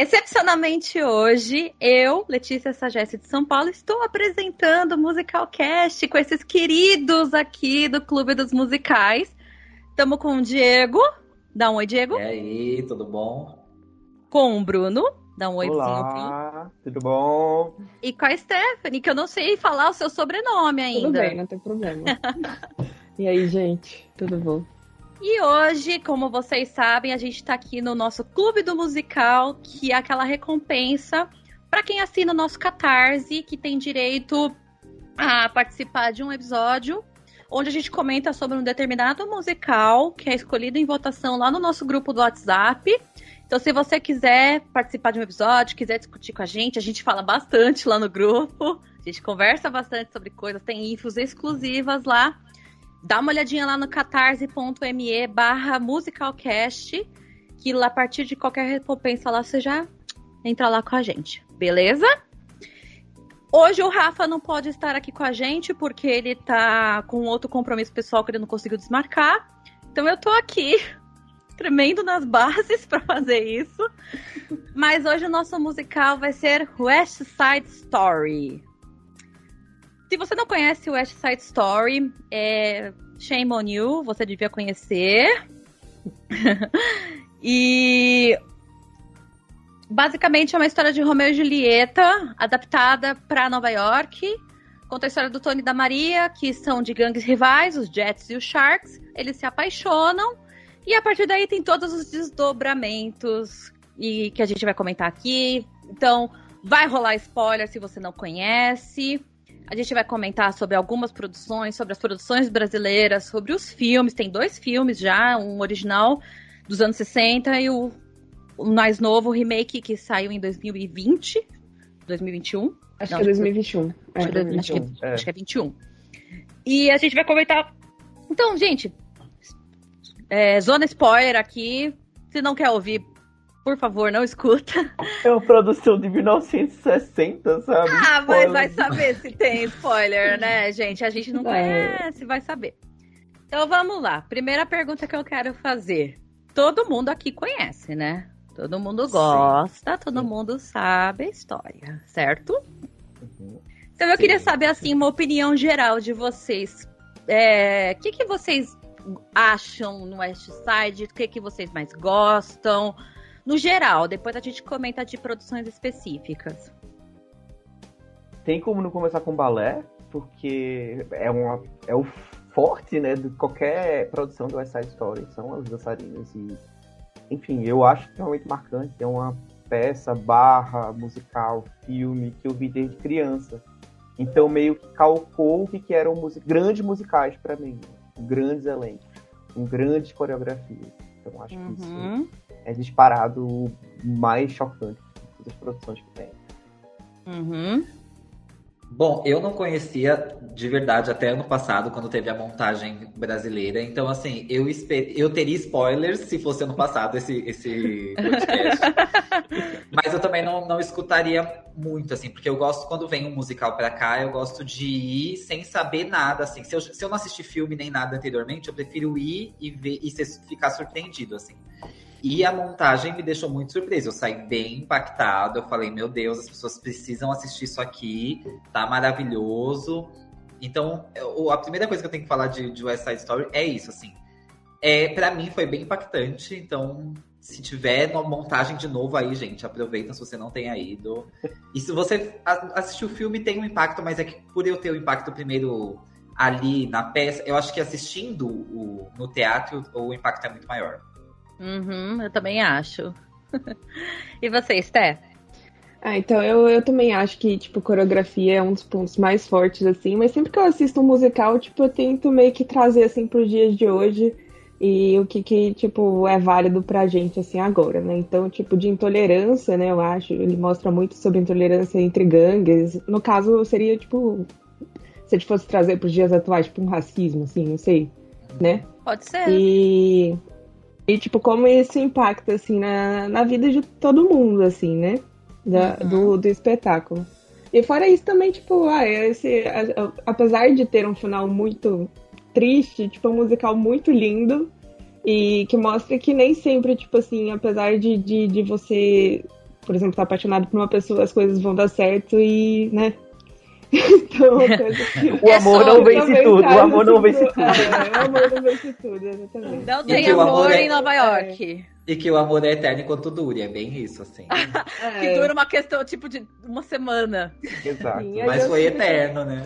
Excepcionalmente hoje, eu, Letícia Sagesse de São Paulo, estou apresentando o Musicalcast com esses queridos aqui do Clube dos Musicais. Estamos com o Diego. Dá um oi, Diego. E aí, tudo bom? Com o Bruno. Dá um oi, Olá, tudo bom? E com a Stephanie, que eu não sei falar o seu sobrenome ainda. Tudo bem, não tem problema. e aí, gente, tudo bom? E hoje, como vocês sabem, a gente está aqui no nosso Clube do Musical, que é aquela recompensa para quem assina o nosso Catarse, que tem direito a participar de um episódio onde a gente comenta sobre um determinado musical que é escolhido em votação lá no nosso grupo do WhatsApp. Então, se você quiser participar de um episódio, quiser discutir com a gente, a gente fala bastante lá no grupo. A gente conversa bastante sobre coisas, tem infos exclusivas lá. Dá uma olhadinha lá no catarse.me barra musicalcast, que a partir de qualquer recompensa lá você já entra lá com a gente, beleza? Hoje o Rafa não pode estar aqui com a gente porque ele tá com outro compromisso pessoal que ele não conseguiu desmarcar. Então eu tô aqui tremendo nas bases para fazer isso. Mas hoje o nosso musical vai ser West Side Story. Se você não conhece West Side Story, é Shame on You, você devia conhecer. e basicamente é uma história de Romeu e Julieta adaptada para Nova York. Conta a história do Tony e da Maria, que são de gangues rivais, os Jets e os Sharks. Eles se apaixonam e a partir daí tem todos os desdobramentos e que a gente vai comentar aqui. Então, vai rolar spoiler se você não conhece. A gente vai comentar sobre algumas produções, sobre as produções brasileiras, sobre os filmes. Tem dois filmes já, um original dos anos 60 e o, o mais novo, o remake que saiu em 2020, 2021. Acho Não, que é 2021. Acho, é, acho, 2021. Que, é, acho que é 21. E a gente vai comentar. Então, gente, é, zona spoiler aqui. Se não quer ouvir, por favor, não escuta. É uma produção de 1960, sabe? Ah, mas vai saber se tem spoiler, né, gente? A gente não é. conhece, vai saber. Então vamos lá. Primeira pergunta que eu quero fazer. Todo mundo aqui conhece, né? Todo mundo gosta, Sim. todo mundo sabe a história, certo? Uhum. Então eu Sim. queria saber, assim, uma opinião geral de vocês. O é, que, que vocês acham no West Side? O que, que vocês mais gostam? No geral. Depois a gente comenta de produções específicas. Tem como não começar com balé, porque é, uma, é o forte né, de qualquer produção do West Side Story, são as dançarinas. E, enfim, eu acho realmente marcante. É uma peça, barra, musical, filme que eu vi desde criança. Então meio que calcou o que, que eram grandes musicais para mim. Grandes elencos, com grandes coreografias. Então acho uhum. que isso uhum é disparado mais chocante das produções que tem. Uhum. Bom, eu não conhecia de verdade até ano passado, quando teve a montagem brasileira. Então, assim, eu, esper... eu teria spoilers se fosse ano passado esse, esse podcast. Mas eu também não, não escutaria muito, assim, porque eu gosto, quando vem um musical pra cá, eu gosto de ir sem saber nada, assim. Se eu, se eu não assistir filme nem nada anteriormente, eu prefiro ir e ver e ficar surpreendido, assim. E a montagem me deixou muito surpresa. Eu saí bem impactado. Eu falei, meu Deus, as pessoas precisam assistir isso aqui. Tá maravilhoso. Então, a primeira coisa que eu tenho que falar de, de West Side Story é isso, assim. É, para mim foi bem impactante. Então, se tiver uma montagem de novo aí, gente, aproveita se você não tenha ido. E se você assistiu o filme, tem um impacto, mas é que por eu ter o impacto primeiro ali na peça, eu acho que assistindo o, no teatro, o impacto é muito maior. Uhum, eu também acho. e você, Sté? Ah, então eu, eu também acho que, tipo, coreografia é um dos pontos mais fortes, assim, mas sempre que eu assisto um musical, tipo, eu tento meio que trazer, assim, pros dias de hoje e o que, que tipo, é válido pra gente, assim, agora, né? Então, tipo, de intolerância, né, eu acho, ele mostra muito sobre intolerância entre gangues. No caso, seria, tipo, se a gente fosse trazer pros dias atuais, tipo, um racismo, assim, não sei, né? Pode ser. E e, tipo, como isso impacta, assim, na, na vida de todo mundo, assim, né? Da, uhum. do, do espetáculo. E fora isso também, tipo, ah, esse, apesar de ter um final muito triste, tipo, um musical muito lindo e que mostra que nem sempre, tipo assim, apesar de, de, de você por exemplo, tá apaixonado por uma pessoa, as coisas vão dar certo e, né? Então, coisa que... O amor não vence tudo, o amor não vence tudo. É, o amor não vence tudo, exatamente. Não E tem amor amor é- em Nova York. E que o amor é eterno enquanto dure, é bem isso, assim. É. Que dura uma questão, tipo, de uma semana. Exato. Sim, Mas foi sempre- eterno, né?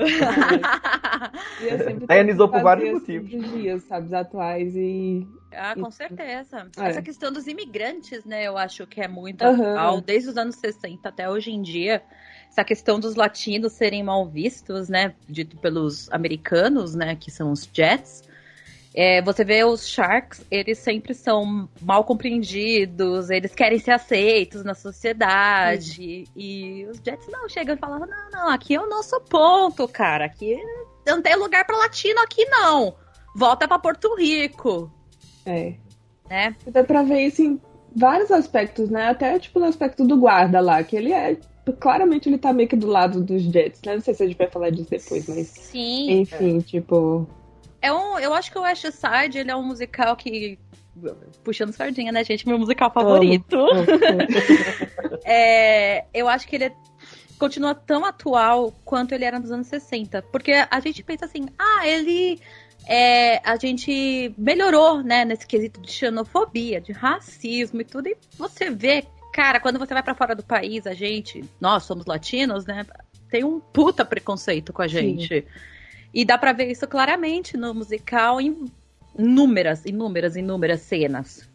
E eu sempre por vários motivos. dias, sabe, atuais e... Ah, com Isso. certeza. É. Essa questão dos imigrantes, né, eu acho que é muito Aham. atual, desde os anos 60 até hoje em dia. Essa questão dos latinos serem mal vistos, né, dito pelos americanos, né, que são os Jets. É, você vê os Sharks, eles sempre são mal compreendidos, eles querem ser aceitos na sociedade. E os Jets não chegam e falam: não, não, aqui é o nosso ponto, cara. Aqui não tem lugar para latino aqui, não. Volta para Porto Rico, É. né? Dá pra ver isso em vários aspectos, né? Até, tipo, no aspecto do guarda lá, que ele é... Claramente ele tá meio que do lado dos Jets, né? Não sei se a gente vai falar disso depois, mas... Sim. Enfim, tipo... É um, eu acho que o West Side ele é um musical que. Puxando sardinha, né, gente? Meu musical favorito. É, eu acho que ele é- continua tão atual quanto ele era nos anos 60. Porque a gente pensa assim, ah, ele. é, a gente melhorou, né, nesse quesito de xenofobia, de racismo e tudo. E você vê, cara, quando você vai pra fora do país, a gente, nós somos latinos, né? Tem um puta preconceito com a gente. E dá pra ver isso claramente no musical em inúmeras, inúmeras, inúmeras cenas.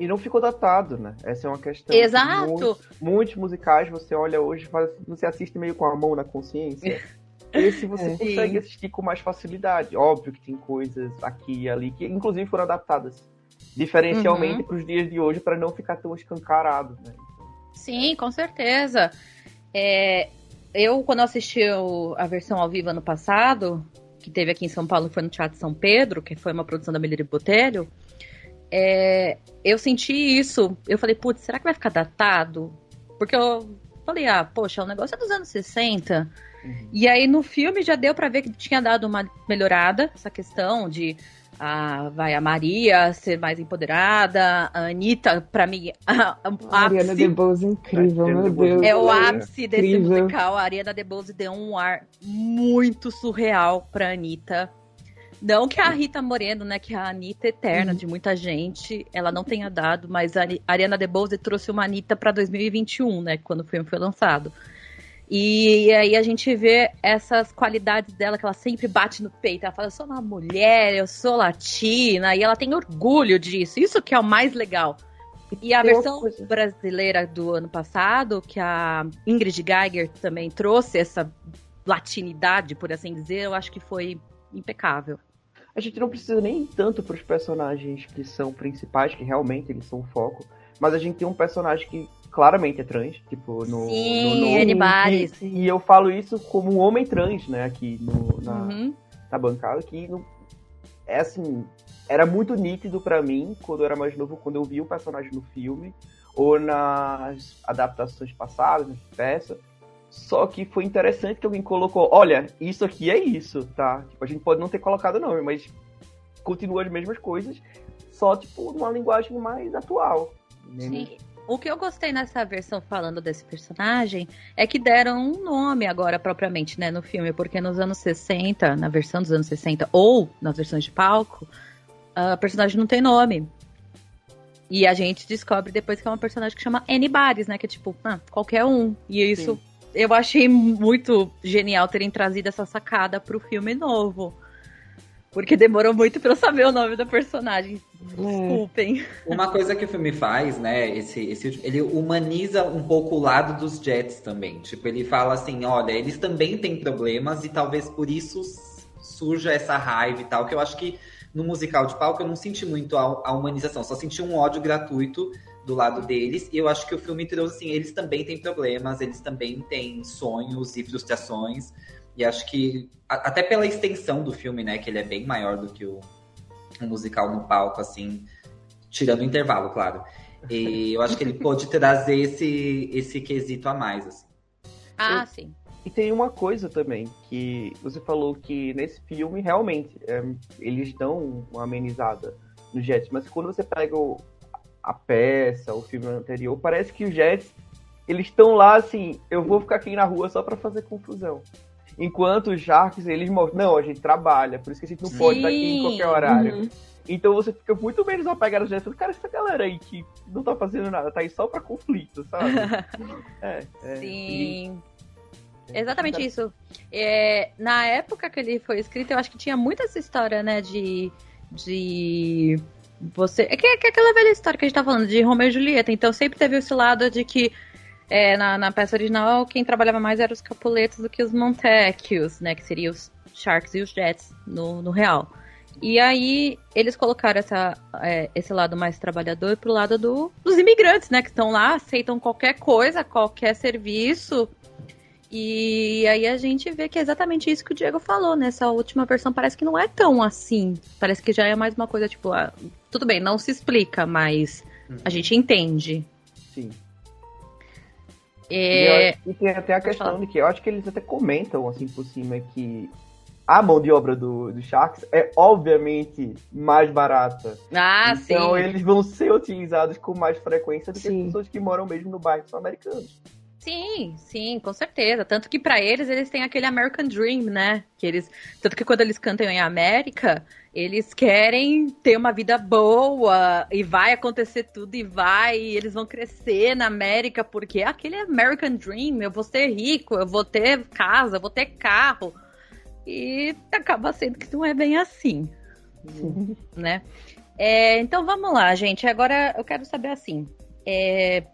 E não ficou datado, né? Essa é uma questão. Exato. Muitos, muitos musicais você olha hoje, e fala você assiste meio com a mão na consciência. Esse você É. consegue Sim. assistir com mais facilidade. Óbvio que tem coisas aqui e ali que, inclusive, foram adaptadas diferencialmente Uhum. para os dias de hoje para não ficar tão escancarado, né? Sim, com certeza. É, eu, quando assisti a versão ao vivo ano passado, que teve aqui em São Paulo, foi no Teatro São Pedro, que foi uma produção da Melírio Botelho, é, eu senti isso. Eu falei, putz, será que vai ficar datado? Porque eu falei, ah, poxa, o negócio é dos anos 60. Uhum. E aí no filme já deu pra ver que tinha dado uma melhorada, essa questão de a, vai a Maria ser mais empoderada, a Anitta, pra mim, a, a, A Ariana DeBose é incrível, meu DeBose Deus. é o É ápice desse incrível. musical. A Ariana DeBose deu um ar muito surreal pra Anitta. Não que a Rita Moreno, né, que é a Anitta eterna de muita gente, ela não tenha dado, mas a Ari- Ariana DeBose trouxe uma Anitta pra 2021, né, quando o filme foi lançado. E aí a gente vê essas qualidades dela que ela sempre bate no peito. Ela fala, eu sou uma mulher, eu sou latina, e ela tem orgulho disso. Isso que é o mais legal. E a versão brasileira do ano passado, que a Ingrid Geiger também trouxe essa latinidade, por assim dizer, eu acho que foi impecável. A gente não precisa nem tanto para os personagens que são principais, que realmente eles são o foco, mas a gente tem um personagem que claramente é trans, tipo, no. Sim, no, no Bares. E, e eu falo isso como um homem trans, né, aqui no, na, Uhum. na bancada, que não, é assim, era muito nítido pra mim quando eu era mais novo, quando eu vi o personagem no filme, ou nas adaptações passadas, nas peças. Só que foi interessante que alguém colocou, olha, isso aqui é isso, tá? Tipo, a gente pode não ter colocado o nome, mas continua as mesmas coisas, só tipo numa linguagem mais atual. né? Sim. O que eu gostei nessa versão falando desse personagem é que deram um nome agora propriamente, né, no filme, porque nos anos 60, na versão dos anos 60 ou nas versões de palco, a personagem não tem nome. E a gente descobre depois que é uma personagem que chama Anybody's, né, que é tipo, ah, qualquer um. E isso eu achei muito genial terem trazido essa sacada pro filme novo. Porque demorou muito pra eu saber o nome da personagem. Desculpem. Uma coisa que o filme faz, né, esse, esse, ele humaniza um pouco o lado dos Jets também. Tipo, ele fala assim, olha, eles também têm problemas e talvez por isso surja essa raiva e tal, que eu acho que no musical de palco eu não senti muito a, a humanização, só senti um ódio gratuito do lado deles. E eu acho que o filme trouxe assim, eles também têm problemas, eles também têm sonhos e frustrações. E acho que, a, até pela extensão do filme, né, que ele é bem maior do que o, o musical no palco, assim, tirando o intervalo, claro. E eu acho que ele pôde trazer esse, esse quesito a mais, assim. Ah, sim. E tem uma coisa também, que você falou que nesse filme, realmente, é, eles dão uma amenizada no Jets, mas quando você pega o- a peça, o filme anterior, parece que os Jets eles estão lá assim, eu vou ficar aqui na rua só pra fazer confusão. Enquanto os Sharks, eles mostram, não, a gente trabalha, por isso que a gente não pode estar aqui em qualquer horário. Uhum. Então você fica muito menos apegado gente. Cara, essa galera aí que não tá fazendo nada, tá aí só pra conflito, sabe? é, é, Sim. e- Exatamente isso. É, na época que ele foi escrito, eu acho que tinha muita essa história, né, de. de você. É que, que é aquela velha história que a gente tá falando, de Romeu e Julieta. Então sempre teve esse lado de que é, na, na peça original quem trabalhava mais eram os Capuletos do que os Montecchios, né? Que seriam os Sharks e os Jets no, no real. E aí eles colocaram essa, é, esse lado mais trabalhador pro lado do, dos imigrantes, né? Que estão lá, aceitam qualquer coisa, qualquer serviço. E aí a gente vê que é exatamente isso que o Diego falou, nessa última versão parece que não é tão assim. Parece que já é mais uma coisa tipo, ah, tudo bem, não se explica, mas a gente entende. Sim. É, E, eu- e tem até a questão falar. de que eu acho que eles até comentam assim por cima que a mão de obra do, do Sharks é obviamente mais barata. Ah, então sim. eles vão ser utilizados com mais frequência do que Sim. as pessoas que moram mesmo no bairro são americanos. Sim, sim, com certeza. Tanto que pra eles, eles têm aquele American Dream, né? Que eles, tanto que quando eles cantam em América, eles querem ter uma vida boa e vai acontecer tudo e vai, e eles vão crescer na América porque é aquele American Dream, eu vou ser rico, eu vou ter casa, eu vou ter carro. E acaba sendo que não é bem assim, né? É, então vamos lá, gente. Agora eu quero saber assim, é,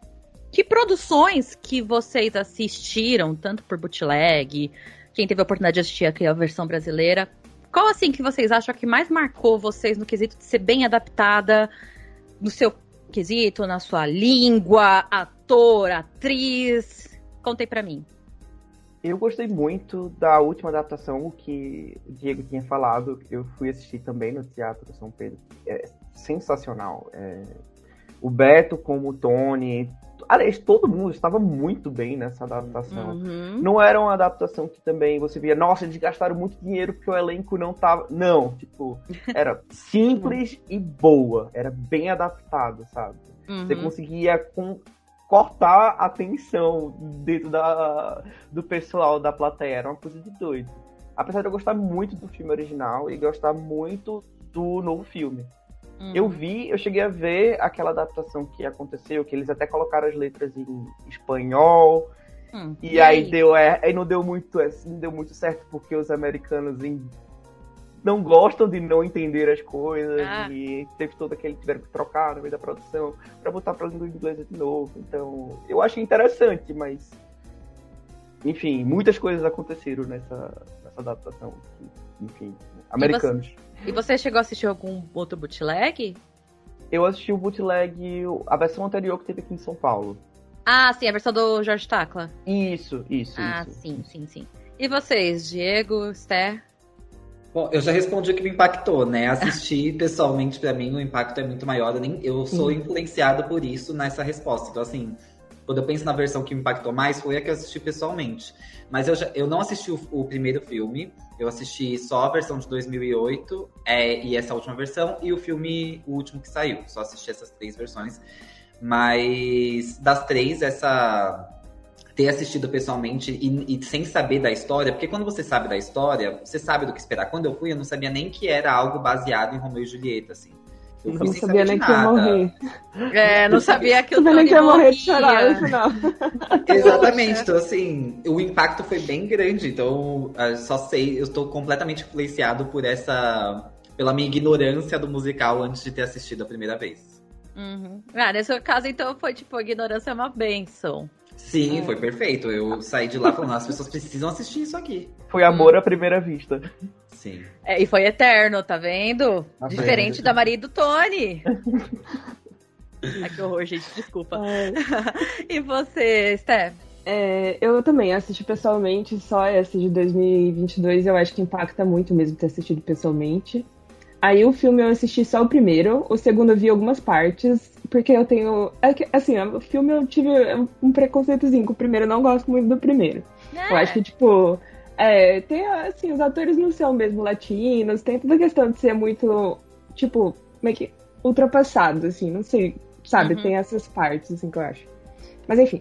que produções que vocês assistiram, tanto por bootleg, quem teve a oportunidade de assistir aqui a versão brasileira, qual assim que vocês acham que mais marcou vocês no quesito de ser bem adaptada no seu quesito, na sua língua, ator, atriz? Contei pra mim. Eu gostei muito da última adaptação que o Diego tinha falado. Eu fui assistir também no Teatro São Pedro. É sensacional. É, O Beto como o Tony. Aliás, todo mundo estava muito bem nessa adaptação. Uhum. Não era uma adaptação que também você via, nossa, eles gastaram muito dinheiro porque o elenco não tava. Não, tipo, era simples e boa. Era bem adaptado, sabe? Você Uhum. conseguia com- cortar a tensão dentro da, do pessoal da plateia. Era uma coisa de doido. Apesar de eu gostar muito do filme original e gostar muito do novo filme. Uhum. Eu vi, eu cheguei a ver aquela adaptação que aconteceu, que eles até colocaram as letras em espanhol. Hum. E, aí deu, é, aí não deu muito, é, não deu muito certo porque os americanos em- não gostam de não entender as coisas Ah. e teve todo aquele tiveram que trocar no meio da produção pra botar pra língua inglesa de novo. Então, eu achei interessante, mas enfim, muitas coisas aconteceram nessa, nessa adaptação. Enfim, americanos. E você chegou a assistir algum outro bootleg? Eu assisti o bootleg, a versão anterior que teve aqui em São Paulo. Ah, sim, a versão do Jorge Tacla. Isso, isso, Ah, isso. sim, sim, sim. E vocês, Diego, Esther? Bom, eu já respondi o que me impactou, né? Assistir pessoalmente, pra mim, o impacto é muito maior. Eu, nem, eu sou influenciado por isso nessa resposta. Então, assim, quando eu penso na versão que me impactou mais, foi a que eu assisti pessoalmente. Mas eu, já, eu não assisti o, o primeiro filme, eu assisti só a versão de 2008 é, e essa última versão, e o filme, o último que saiu. Só assisti essas três versões. Mas das três, essa ter assistido pessoalmente e, e sem saber da história, porque quando você sabe da história, você sabe do que esperar. Quando eu fui, eu não sabia nem que era algo baseado em Romeu e Julieta, assim. Eu Eu não sabia nem que ia morrer. É, não sabia que o Sabia nem que ia morrer de chorar no final. Exatamente, então assim, o impacto foi bem grande, então eu só sei, eu estou completamente influenciado por essa, pela minha ignorância do musical antes de ter assistido a primeira vez. Uhum. Ah, nesse caso, então, foi tipo, a ignorância é uma benção. Sim, foi perfeito, eu saí de lá falando, as pessoas precisam assistir isso aqui. Foi amor à primeira vista. Sim. É, e foi eterno, tá vendo? Tá Diferente vendo. da Maria e do Tony. Ai, que horror, gente, desculpa. E você, Steph? É, eu também assisti pessoalmente, só essa de 2022 eu acho que impacta muito mesmo ter assistido pessoalmente. Aí o filme eu assisti só o primeiro, o segundo eu vi algumas partes, porque eu tenho. é que, assim, o filme eu tive um preconceitozinho com o primeiro, eu não gosto muito do primeiro. Eu acho que, tipo, é, tem, assim, os atores não são mesmo latinos, tem toda a questão de ser muito, tipo, meio que ultrapassado, assim, não sei, sabe? Uhum. Tem essas partes, assim, que eu acho. Mas enfim.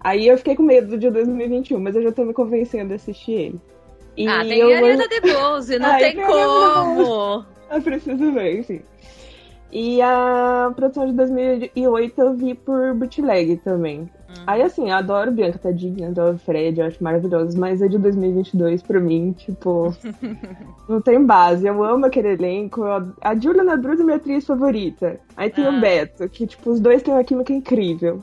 Aí eu fiquei com medo de 2021, mas eu já tô me convencendo de assistir ele. E ah, tem eu Ariana. DeBose, não tem como! Eu preciso ver, enfim. E a produção de 2008 eu vi por bootleg também. Uhum. Aí, assim, eu adoro Bianca Tadinha, adoro Fred, eu acho maravilhosos, mas é de 2022 pra mim, tipo, não tem base. Eu amo aquele elenco. A Julia Druz é minha atriz favorita. Aí tem ah. o Beto, que, tipo, os dois têm uma química incrível.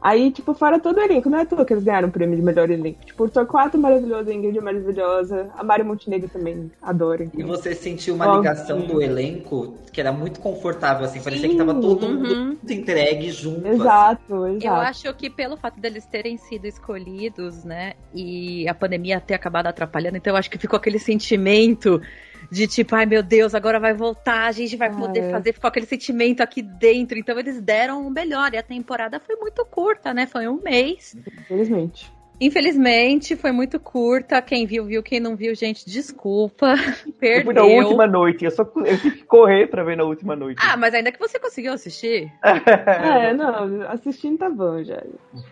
Aí, tipo, fora todo o elenco, não é à toa que eles ganharam o prêmio de melhor elenco. Tipo, o Torquato é maravilhoso, a Ingrid é maravilhosa, a Mari Montenegro também adoro. Então. E você sentiu uma ligação do elenco que era muito confortável, assim, parecia Sim, que tava todo uhum. mundo entregue junto. Exato, assim. exato. Eu acho que pelo fato deles terem sido escolhidos, né, e a pandemia ter acabado atrapalhando, então eu acho que ficou aquele sentimento de tipo, ai meu Deus, agora vai voltar, a gente vai poder ah, fazer, ficou aquele sentimento aqui dentro. Então eles deram o melhor. E a temporada foi muito curta, né? Foi um mês. Infelizmente. Infelizmente, foi muito curta. Quem viu, viu. Quem não viu, gente, desculpa. Perdeu. Eu fui na última noite. Eu só eu tive que correr pra ver na última noite. Ah, mas ainda que você conseguiu assistir. é, não, assistindo tá bom já.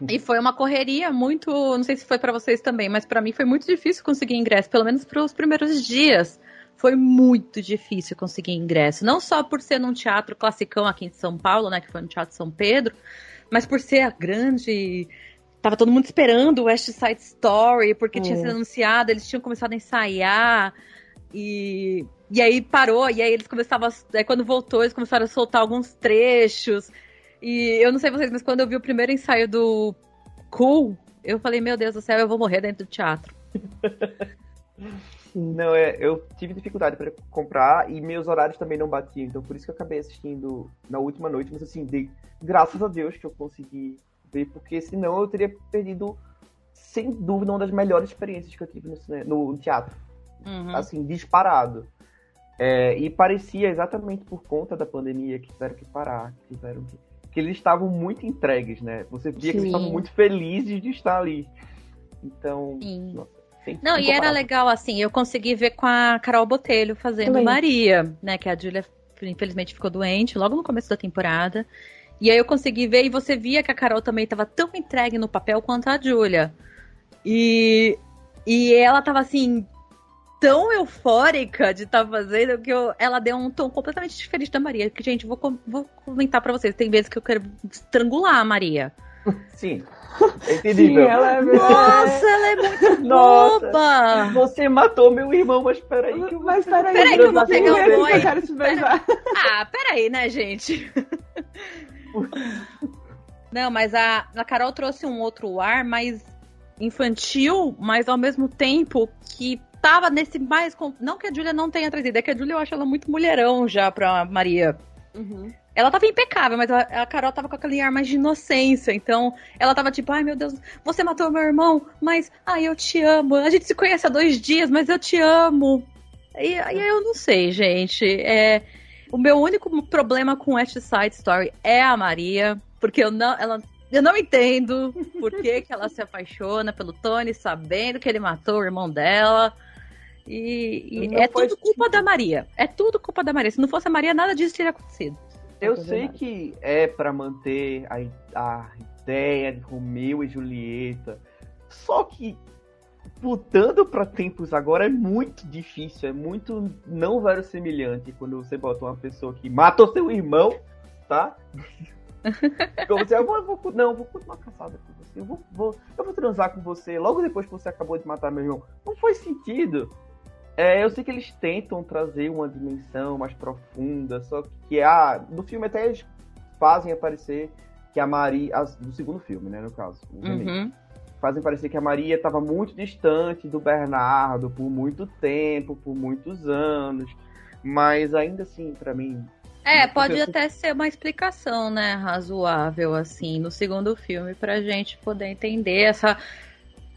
E foi uma correria muito. Não sei se foi para vocês também, mas para mim foi muito difícil conseguir ingresso, pelo menos para os primeiros dias foi muito difícil conseguir ingresso. Não só por ser num teatro classicão aqui em São Paulo, né? Que foi no Teatro São Pedro, mas por ser a grande. Tava todo mundo esperando o West Side Story, porque tinha sido anunciado, eles tinham começado a ensaiar. E, e aí parou, e aí eles começavam. Aí quando voltou, eles começaram a soltar alguns trechos. E eu não sei vocês, mas quando eu vi o primeiro ensaio do Cool, eu falei, meu Deus do céu, eu vou morrer dentro do teatro. Não, é, eu tive dificuldade para comprar e meus horários também não batiam, então por isso que eu acabei assistindo na última noite, mas assim, de, graças a Deus que eu consegui ver, porque senão eu teria perdido, sem dúvida, uma das melhores experiências que eu tive no, no teatro. Uhum. Assim, disparado. É, e parecia exatamente por conta da pandemia que tiveram que parar, que tiveram que. que eles estavam muito entregues, né? Você via Sim. que eles estavam muito felizes de estar ali. Então, nossa, não, e era legal, assim, eu consegui ver com a Carol Botelho fazendo Também. Maria, né? Que a Julia, infelizmente, ficou doente logo no começo da temporada. E aí eu consegui ver, e você via que a Carol também estava tão entregue no papel quanto a Julia. E, e ela tava assim, tão eufórica de estar tá fazendo que eu, ela deu um tom completamente diferente da Maria. Que, gente, vou, vou comentar para vocês. Tem vezes que eu quero estrangular a Maria. Sim. É entendível. Sim, ela é... Nossa, ela é muito Nossa, boba! Você matou meu irmão, mas peraí que eu. Mas peraí, peraí que eu vou pegar o boi. Eu quero te beijar. Ah, peraí, né, gente? Não, mas a, a Carol trouxe um outro ar mais infantil, mas ao mesmo tempo que tava nesse mais. Não que a Julia não tenha trazido, é que a Julia eu acho ela muito mulherão já pra Maria. Uhum. Ela tava impecável, mas a, a, Carol tava com aquele ar mais de inocência. Então, ela tava tipo, ai meu Deus, você matou meu irmão, mas ai, eu te amo. A gente se conhece há dois dias, mas eu te amo. E aí eu não sei, gente. É, o meu único problema com West Side Story é a Maria, porque eu não, ela, eu não entendo por que, que ela se apaixona pelo Tony, sabendo que ele matou o irmão dela. E, e é tudo culpa da Maria. É tudo culpa da Maria. Se não fosse a Maria, nada disso teria acontecido. Eu sei que é para manter a, a ideia de Romeu e Julieta. Só que mudando para tempos agora é muito difícil, é muito não semelhante quando você bota uma pessoa que matou seu irmão, tá? Como você, eu vou, não, eu vou continuar caçada com você, eu vou, vou, eu vou transar com você logo depois que você acabou de matar meu irmão. Não faz sentido. É, eu sei que eles tentam trazer uma dimensão mais profunda, só que ah, no filme até eles fazem aparecer que a Maria. no segundo filme, né, no caso. Uhum. Fazem parecer que a Maria estava muito distante do Bernardo por muito tempo, por muitos anos. Mas ainda assim, para mim. É, pode até ser uma explicação, né, razoável, assim, no segundo filme, pra gente poder entender essa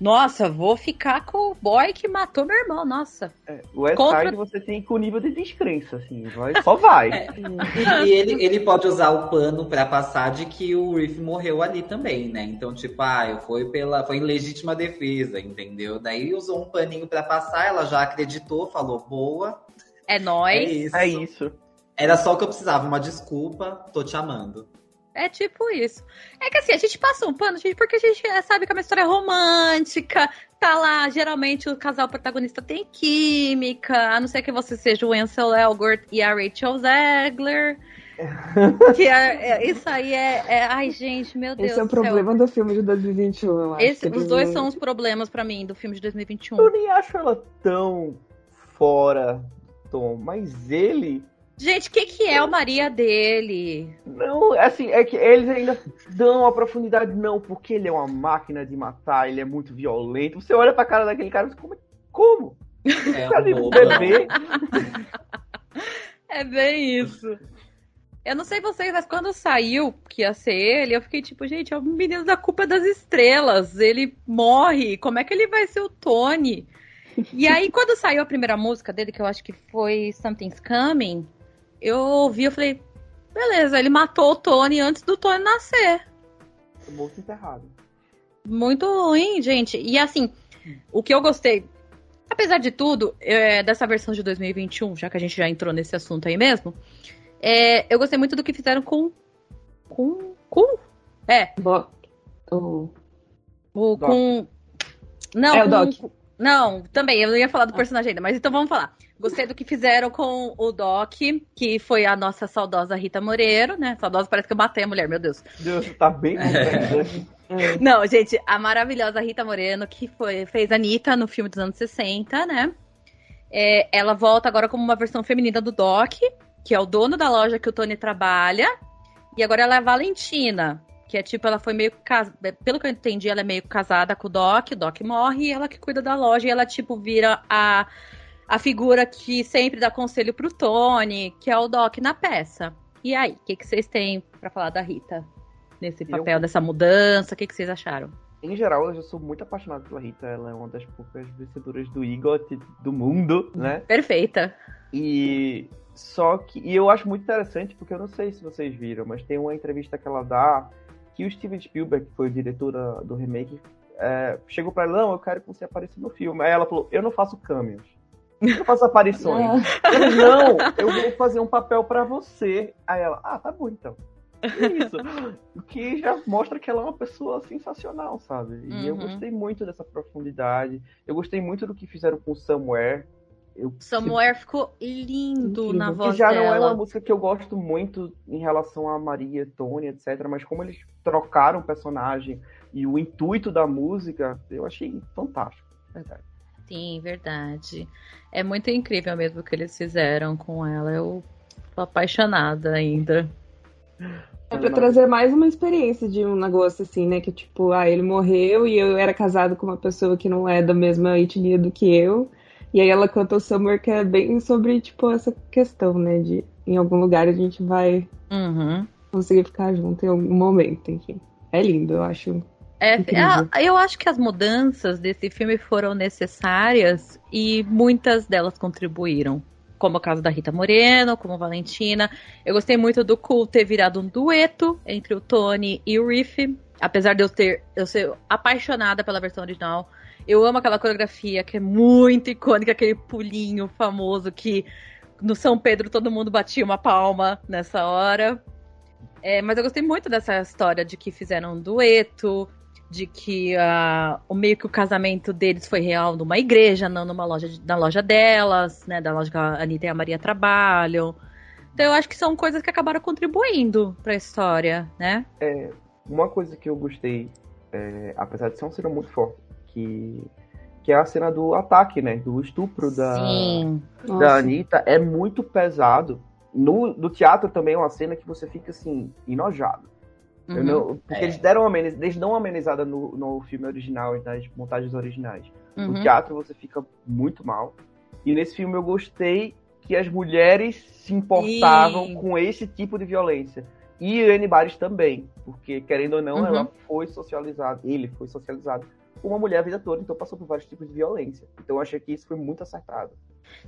nossa, vou ficar com o boy que matou meu irmão, nossa. É, o West Contra... você tem com nível de descrença, assim, vai, só vai. É. E, e, ele, ele pode usar o pano para passar de que o Riff morreu ali também, né? Então, tipo, ah, foi pela. Foi em legítima defesa, entendeu? Daí usou um paninho para passar, ela já acreditou, falou, boa. É nóis. É isso. É isso. Era só o que eu precisava, uma desculpa, tô te amando. É, É tipo isso. É que assim, a gente passa um pano, gente, porque a gente sabe que é uma história romântica, tá lá, geralmente o casal protagonista tem química, a não ser que você seja o Ansel Elgort e a Rachel Zegler. que é, é, isso aí é, é, Ai, gente, meu Deus. Esse é o problema do filme de 2021, eu acho. Esse, os dois são os problemas para mim do filme de 2021. Eu nem acho ela tão fora, Tom, mas ele. Gente, o que, que é o Maria dele? Não, assim, é que eles ainda dão a profundidade, não, porque ele é uma máquina de matar, ele é muito violento. Você olha pra cara daquele cara e como? Como? É Tá um bebê? É bem isso. Eu não sei vocês, mas quando saiu que ia ser ele, eu fiquei tipo, gente, é o menino da culpa das estrelas. Ele morre. Como é que ele vai ser o Tony? E aí, quando saiu a primeira música dele, que eu acho que foi Something's Coming, eu ouvi, eu falei, beleza, ele matou o Tony antes do Tony nascer. Bolso enterrado. Muito ruim, gente. E assim, o que eu gostei, apesar de tudo, é, dessa versão de 2021, já que a gente já entrou nesse assunto aí mesmo, é, eu gostei muito do que fizeram com. Com. Com? É, Bo- o- o, Doc. com. Não, É o com- Doc. Não, também, eu não ia falar do personagem ainda, mas então vamos falar. Gostei do que fizeram com o Doc, que foi a nossa saudosa Rita Moreiro, né? Saudosa parece que eu matei a mulher, meu Deus. Deus, tá bem é. Não, gente, a maravilhosa Rita Moreno, que foi, fez a Anitta no filme dos anos 60, né? É, ela volta agora como uma versão feminina do Doc, que é o dono da loja que o Tony trabalha. E agora ela é a Valentina, que é tipo, ela foi meio casada. Pelo que eu entendi, ela é meio casada com o Doc, o Doc morre e ela que cuida da loja. E ela, tipo, vira a, a figura que sempre dá conselho pro Tony, que é o Doc na peça. E aí, o que, que vocês têm pra falar da Rita? Nesse Eu- papel, dessa mudança, o que, que vocês acharam? Em geral, eu já sou muito apaixonado pela Rita. Ela é uma das poucas vencedoras do EGOT do mundo, né? Perfeita. E só que e eu acho muito interessante porque eu não sei se vocês viram, mas tem uma entrevista que ela dá que o Steven Spielberg, que foi o diretor do remake, é, chegou pra ela, não, eu quero que você apareça no filme. Aí ela falou, eu não faço cameos. Eu faço aparições. Ele, não, eu vou fazer um papel pra você. Aí ela, ah, tá bom então. É isso. O que já mostra que ela é uma pessoa sensacional, sabe? E eu Uhum. gostei muito dessa profundidade. Eu gostei muito do que fizeram com Somewhere. Eu, Somewhere ficou lindo na Que que voz já não é dela. uma música que eu gosto muito em relação a Maria, Tony, etc. Mas como eles trocaram o personagem e o intuito da música, eu achei fantástico. Verdade. Sim, verdade. É muito incrível mesmo o que eles fizeram com ela. Eu tô apaixonada ainda. É pra trazer mais uma experiência de um negócio assim, né? Que tipo, ah, ele morreu e eu era casado com uma pessoa que não é da mesma etnia do que eu. E aí ela canta o Summer, que é bem sobre, tipo, essa questão, né? De em algum lugar a gente vai Uhum. conseguir ficar junto em algum momento, enfim. É lindo, eu acho. É, é, eu acho que as mudanças desse filme foram necessárias e muitas delas contribuíram. Como o caso da Rita Moreno, como a Valentina. Eu gostei muito do Cool ter virado um dueto entre o Tony e o Riff. Apesar de eu ter eu ser apaixonada pela versão original. Eu amo aquela coreografia que é muito icônica, aquele pulinho famoso que no São Pedro todo mundo batia uma palma nessa hora. É, mas eu gostei muito dessa história de que fizeram um dueto, de que ah, o meio que o casamento deles foi real numa igreja, não numa loja de- na loja delas, né? Da loja que a Anitta e a Maria trabalham. Então eu acho que são coisas que acabaram contribuindo pra história, né? Uma coisa que eu gostei, é, apesar de ser uma cena muito forte, que, que é a cena do ataque, né? Do estupro da, Sim. da Nossa. Anitta. É muito pesado. No, no teatro também é uma cena que você fica assim, enojado. Eu Uhum. não- porque É. eles deram uma eles dão uma amenizada no, no filme original e nas montagens originais. No Uhum. teatro você fica muito mal. E nesse filme eu gostei que as mulheres se importavam Sim. com esse tipo de violência. E Anne Bares também, porque querendo ou não, Uhum. ela foi socializada, ele foi socializado com uma mulher a vida toda, então passou por vários tipos de violência. Então eu achei que isso foi muito acertado.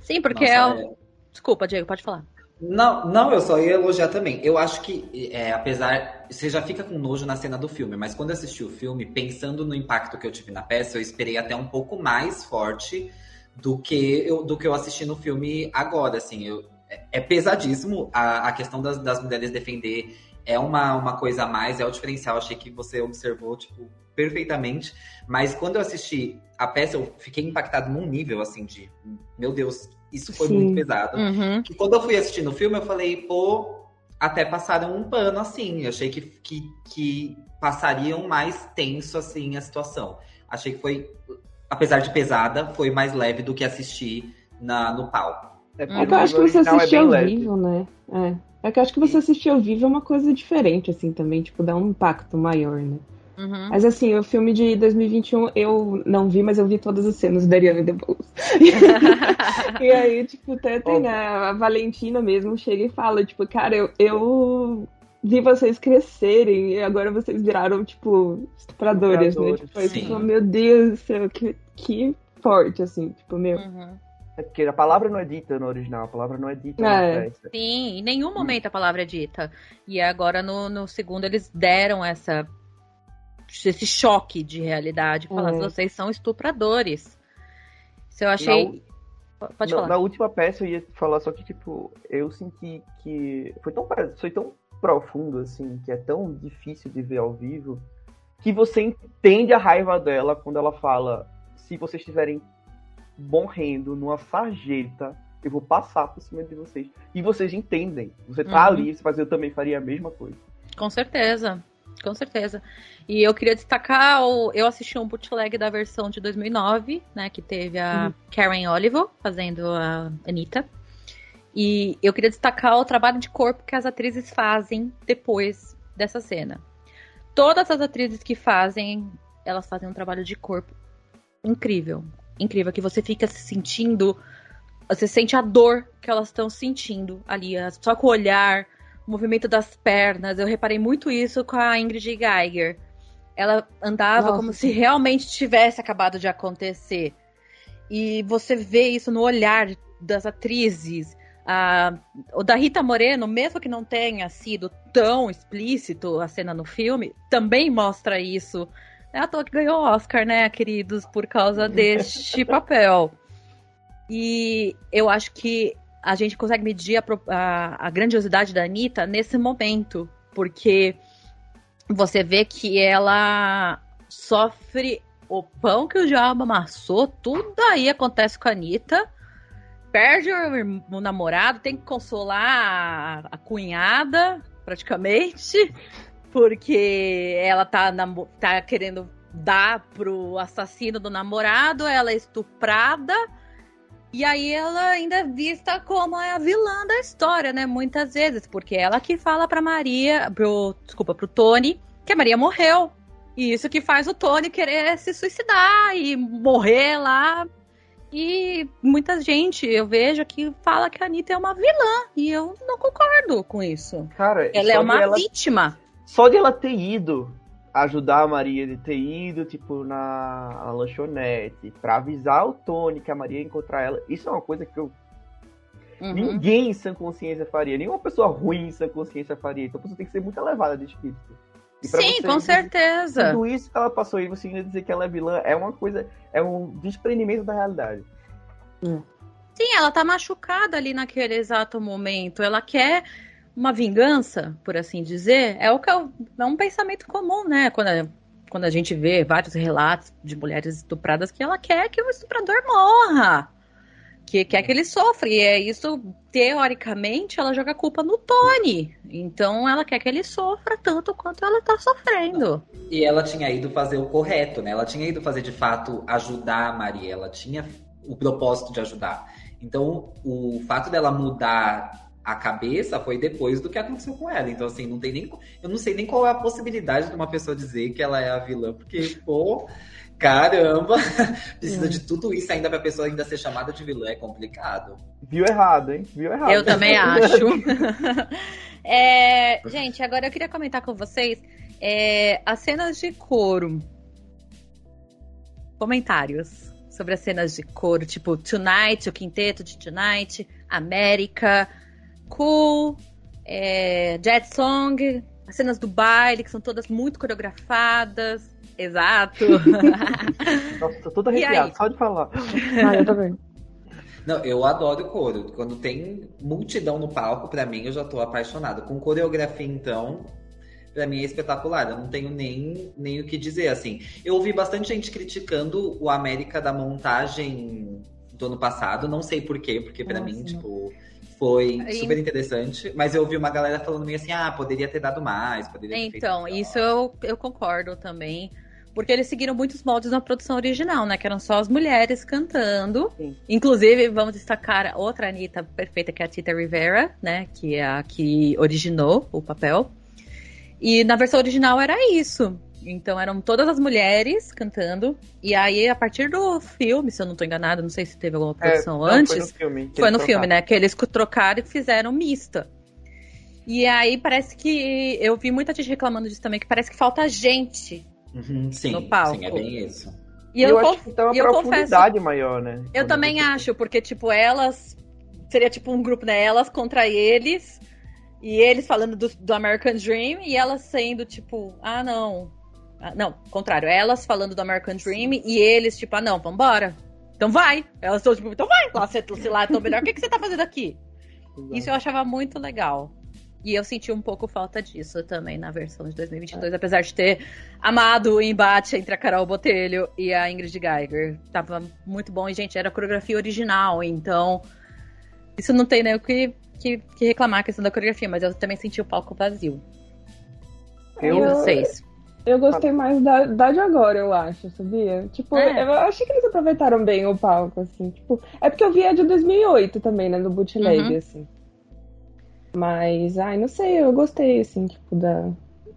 Sim, porque Nossa, é o... Desculpa, Diego, pode falar. Não, não, eu só ia elogiar também. Eu acho que, é, apesar. Você já fica com nojo na cena do filme, mas quando eu assisti o filme, pensando no impacto que eu tive na peça, eu esperei até um pouco mais forte do que eu, do que eu assisti no filme agora. Assim, eu, é- é pesadíssimo a, a questão das, das mulheres defender é uma, uma coisa a mais, é o diferencial. Achei que você observou, tipo, perfeitamente. Mas quando eu assisti a peça, eu fiquei impactado num nível, assim, de... Meu Deus, isso foi Sim. muito pesado. Uhum. Que quando eu fui assistir no filme, eu falei, pô... Até passaram um pano, assim. Eu achei que, que, que passariam mais tenso, assim, a situação. Achei que foi, apesar de pesada, foi mais leve do que assistir na, no palco. É. É que eu acho que você é assistir bem ao leve. vivo, né? É. É que eu acho que você assistir ao vivo é uma coisa diferente, assim, também, tipo, dá um impacto maior, né? Uhum. Mas assim, o filme de 2021 eu não vi, mas eu vi todas as cenas da Ariana DeBose. e aí, tipo, até tem Óbvio. a, Valentina mesmo chega e fala, tipo, cara, eu, eu vi vocês crescerem e agora vocês viraram, tipo, estupradores, né? Tipo, aí, tipo, meu Deus do céu, que, que forte, assim, tipo, meu. Uhum. É porque a palavra não é dita no original, a palavra não é dita É. Sim, em nenhum momento a palavra é dita. E agora no, no segundo eles deram essa esse choque de realidade, falando, É. vocês são estupradores. Isso eu achei. Pode na, falar. na última peça eu ia falar só que, tipo, eu senti que foi tão, foi tão profundo, assim, que é tão difícil de ver ao vivo, que você entende a raiva dela quando ela fala: se vocês estiverem morrendo numa sarjeta, eu vou passar por cima de vocês. E vocês entendem. Você tá Uhum. ali, mas eu também faria a mesma coisa. Com certeza. Com certeza. E eu queria destacar, o, eu assisti um bootleg da versão de 2009, né, que teve a Karen Oliver fazendo a Anitta. E eu queria destacar o trabalho de corpo que as atrizes fazem depois dessa cena. Todas as atrizes que fazem, elas fazem um trabalho de corpo incrível. Incrível, que você fica se sentindo. Você sente a dor que elas estão sentindo ali, só com o olhar, movimento das pernas. Eu reparei muito isso com a Ingrid Geiger. Ela andava Nossa, como se realmente tivesse acabado de acontecer. E você vê isso no olhar das atrizes. A, o da Rita Moreno, mesmo que não tenha sido tão explícito a cena no filme, também mostra isso. É à toa que ganhou Oscar, né, queridos, por causa deste papel. E eu acho que a gente consegue medir a, a- a grandiosidade da Anitta nesse momento, porque você vê que ela sofre o pão que o diabo amassou, tudo aí acontece com a Anitta. Perde o, o namorado, tem que consolar a, a cunhada, praticamente, porque ela tá, tá querendo dar pro assassino do namorado, ela é estuprada. E aí ela ainda é vista como a vilã da história, né? Muitas vezes, porque ela que fala pra Maria, pro, desculpa, pro Tony, que a Maria morreu. E isso que faz o Tony querer se suicidar e morrer lá. E muita gente eu vejo que fala que a Anitta é uma vilã. E eu não concordo com isso. Cara, Ela é uma ela, vítima. só de ela ter ido ajudar a Maria, de ter ido, tipo, na, na lanchonete, pra avisar o Tony que a Maria ia encontrar ela, isso é uma coisa que eu Uhum. Ninguém em sã consciência faria. Nenhuma pessoa ruim em sã consciência faria. Então a pessoa tem que ser muito elevada de espírito. Sim, com certeza. Tudo isso que ela passou aí, você ainda dizer que ela é vilã, é uma coisa, é um desprendimento da realidade. Sim, ela tá machucada ali naquele exato momento. Ela quer uma vingança, por assim dizer. É o é um pensamento comum, né? Quando a, quando a gente vê vários relatos de mulheres estupradas que ela quer que o estuprador morra. Que quer que ele sofra. E é isso, teoricamente, ela joga a culpa no Tony. Então ela quer que ele sofra tanto quanto ela tá sofrendo. E ela tinha ido fazer o correto, né? Ela tinha ido fazer de fato ajudar a Maria, ela tinha o propósito de ajudar. Então, o fato dela mudar a cabeça foi depois do que aconteceu com ela. Então, assim, não tem nem. Eu não sei nem qual é a possibilidade de uma pessoa dizer que ela é a vilã, porque, pô, caramba, precisa de tudo isso ainda pra pessoa ainda ser chamada de vilã, é complicado. Viu errado, hein? Viu errado. Eu também acho. É, gente, agora eu queria comentar com vocês é, as cenas de coro. Comentários sobre as cenas de coro, tipo Tonight, o quinteto de Tonight, América, Cool, é, Jet Song, as cenas do baile, que são todas muito coreografadas. Exato. Nossa, tô toda arrepiada, só de falar. Ah, eu também. Não, eu adoro coro. Quando tem multidão no palco, pra mim eu já tô apaixonado. Com coreografia, então, pra mim é espetacular. Eu não tenho nem, nem o que dizer, assim. Eu ouvi bastante gente criticando o América da montagem do ano passado. Não sei por quê, porque pra Nossa. mim, tipo, foi Aí- super interessante. Mas eu ouvi uma galera falando meio assim, ah, poderia ter dado mais, poderia ter Então, isso eu, eu concordo também. Porque eles seguiram muitos moldes na produção original, né? Que eram só as mulheres cantando. Sim. Inclusive, vamos destacar outra Anitta perfeita, que é a Tita Rivera, né? Que é a que originou o papel. E na versão original era isso. Então eram todas as mulheres cantando. E aí, a partir do filme, se eu não tô enganada, não sei se teve alguma É, produção não, antes. Foi no filme. Foi no filme, trocaram. né? Que eles trocaram e fizeram mista. E aí parece que. Eu vi muita gente reclamando disso também, que parece que falta gente. Uhum, sim, no palco. sim, é bem isso. E eu, eu, acho que tem uma e eu profundidade maior, né? eu Quando também você- acho, porque, tipo, elas. Seria tipo um grupo, né? Elas contra eles. E eles falando do, do American Dream e elas sendo, tipo, ah, não. Ah, não, contrário. Elas falando do American Dream e eles, tipo, ah, não, vambora. Então vai. Elas estão, tipo, então vai. Lá, você, se lá é tão melhor, o que, que você tá fazendo aqui? Isso eu achava muito legal. E eu senti um pouco falta disso também na versão de 2022, apesar de ter amado o embate entre a Carol Botelho e a Ingrid Geiger. Tava muito bom. E, gente, era coreografia original, então. Isso não tem nem o que, que, que reclamar a questão da coreografia, mas eu também senti o palco vazio. Eu- E vocês? Eu gostei mais da, da de agora, eu acho, sabia? Tipo, É. eu achei que eles aproveitaram bem o palco, assim. Tipo, é porque eu vi a de 2008 também, né? Do bootleg, Uhum. assim. Mas, ai, não sei, eu gostei, assim, tipo, da,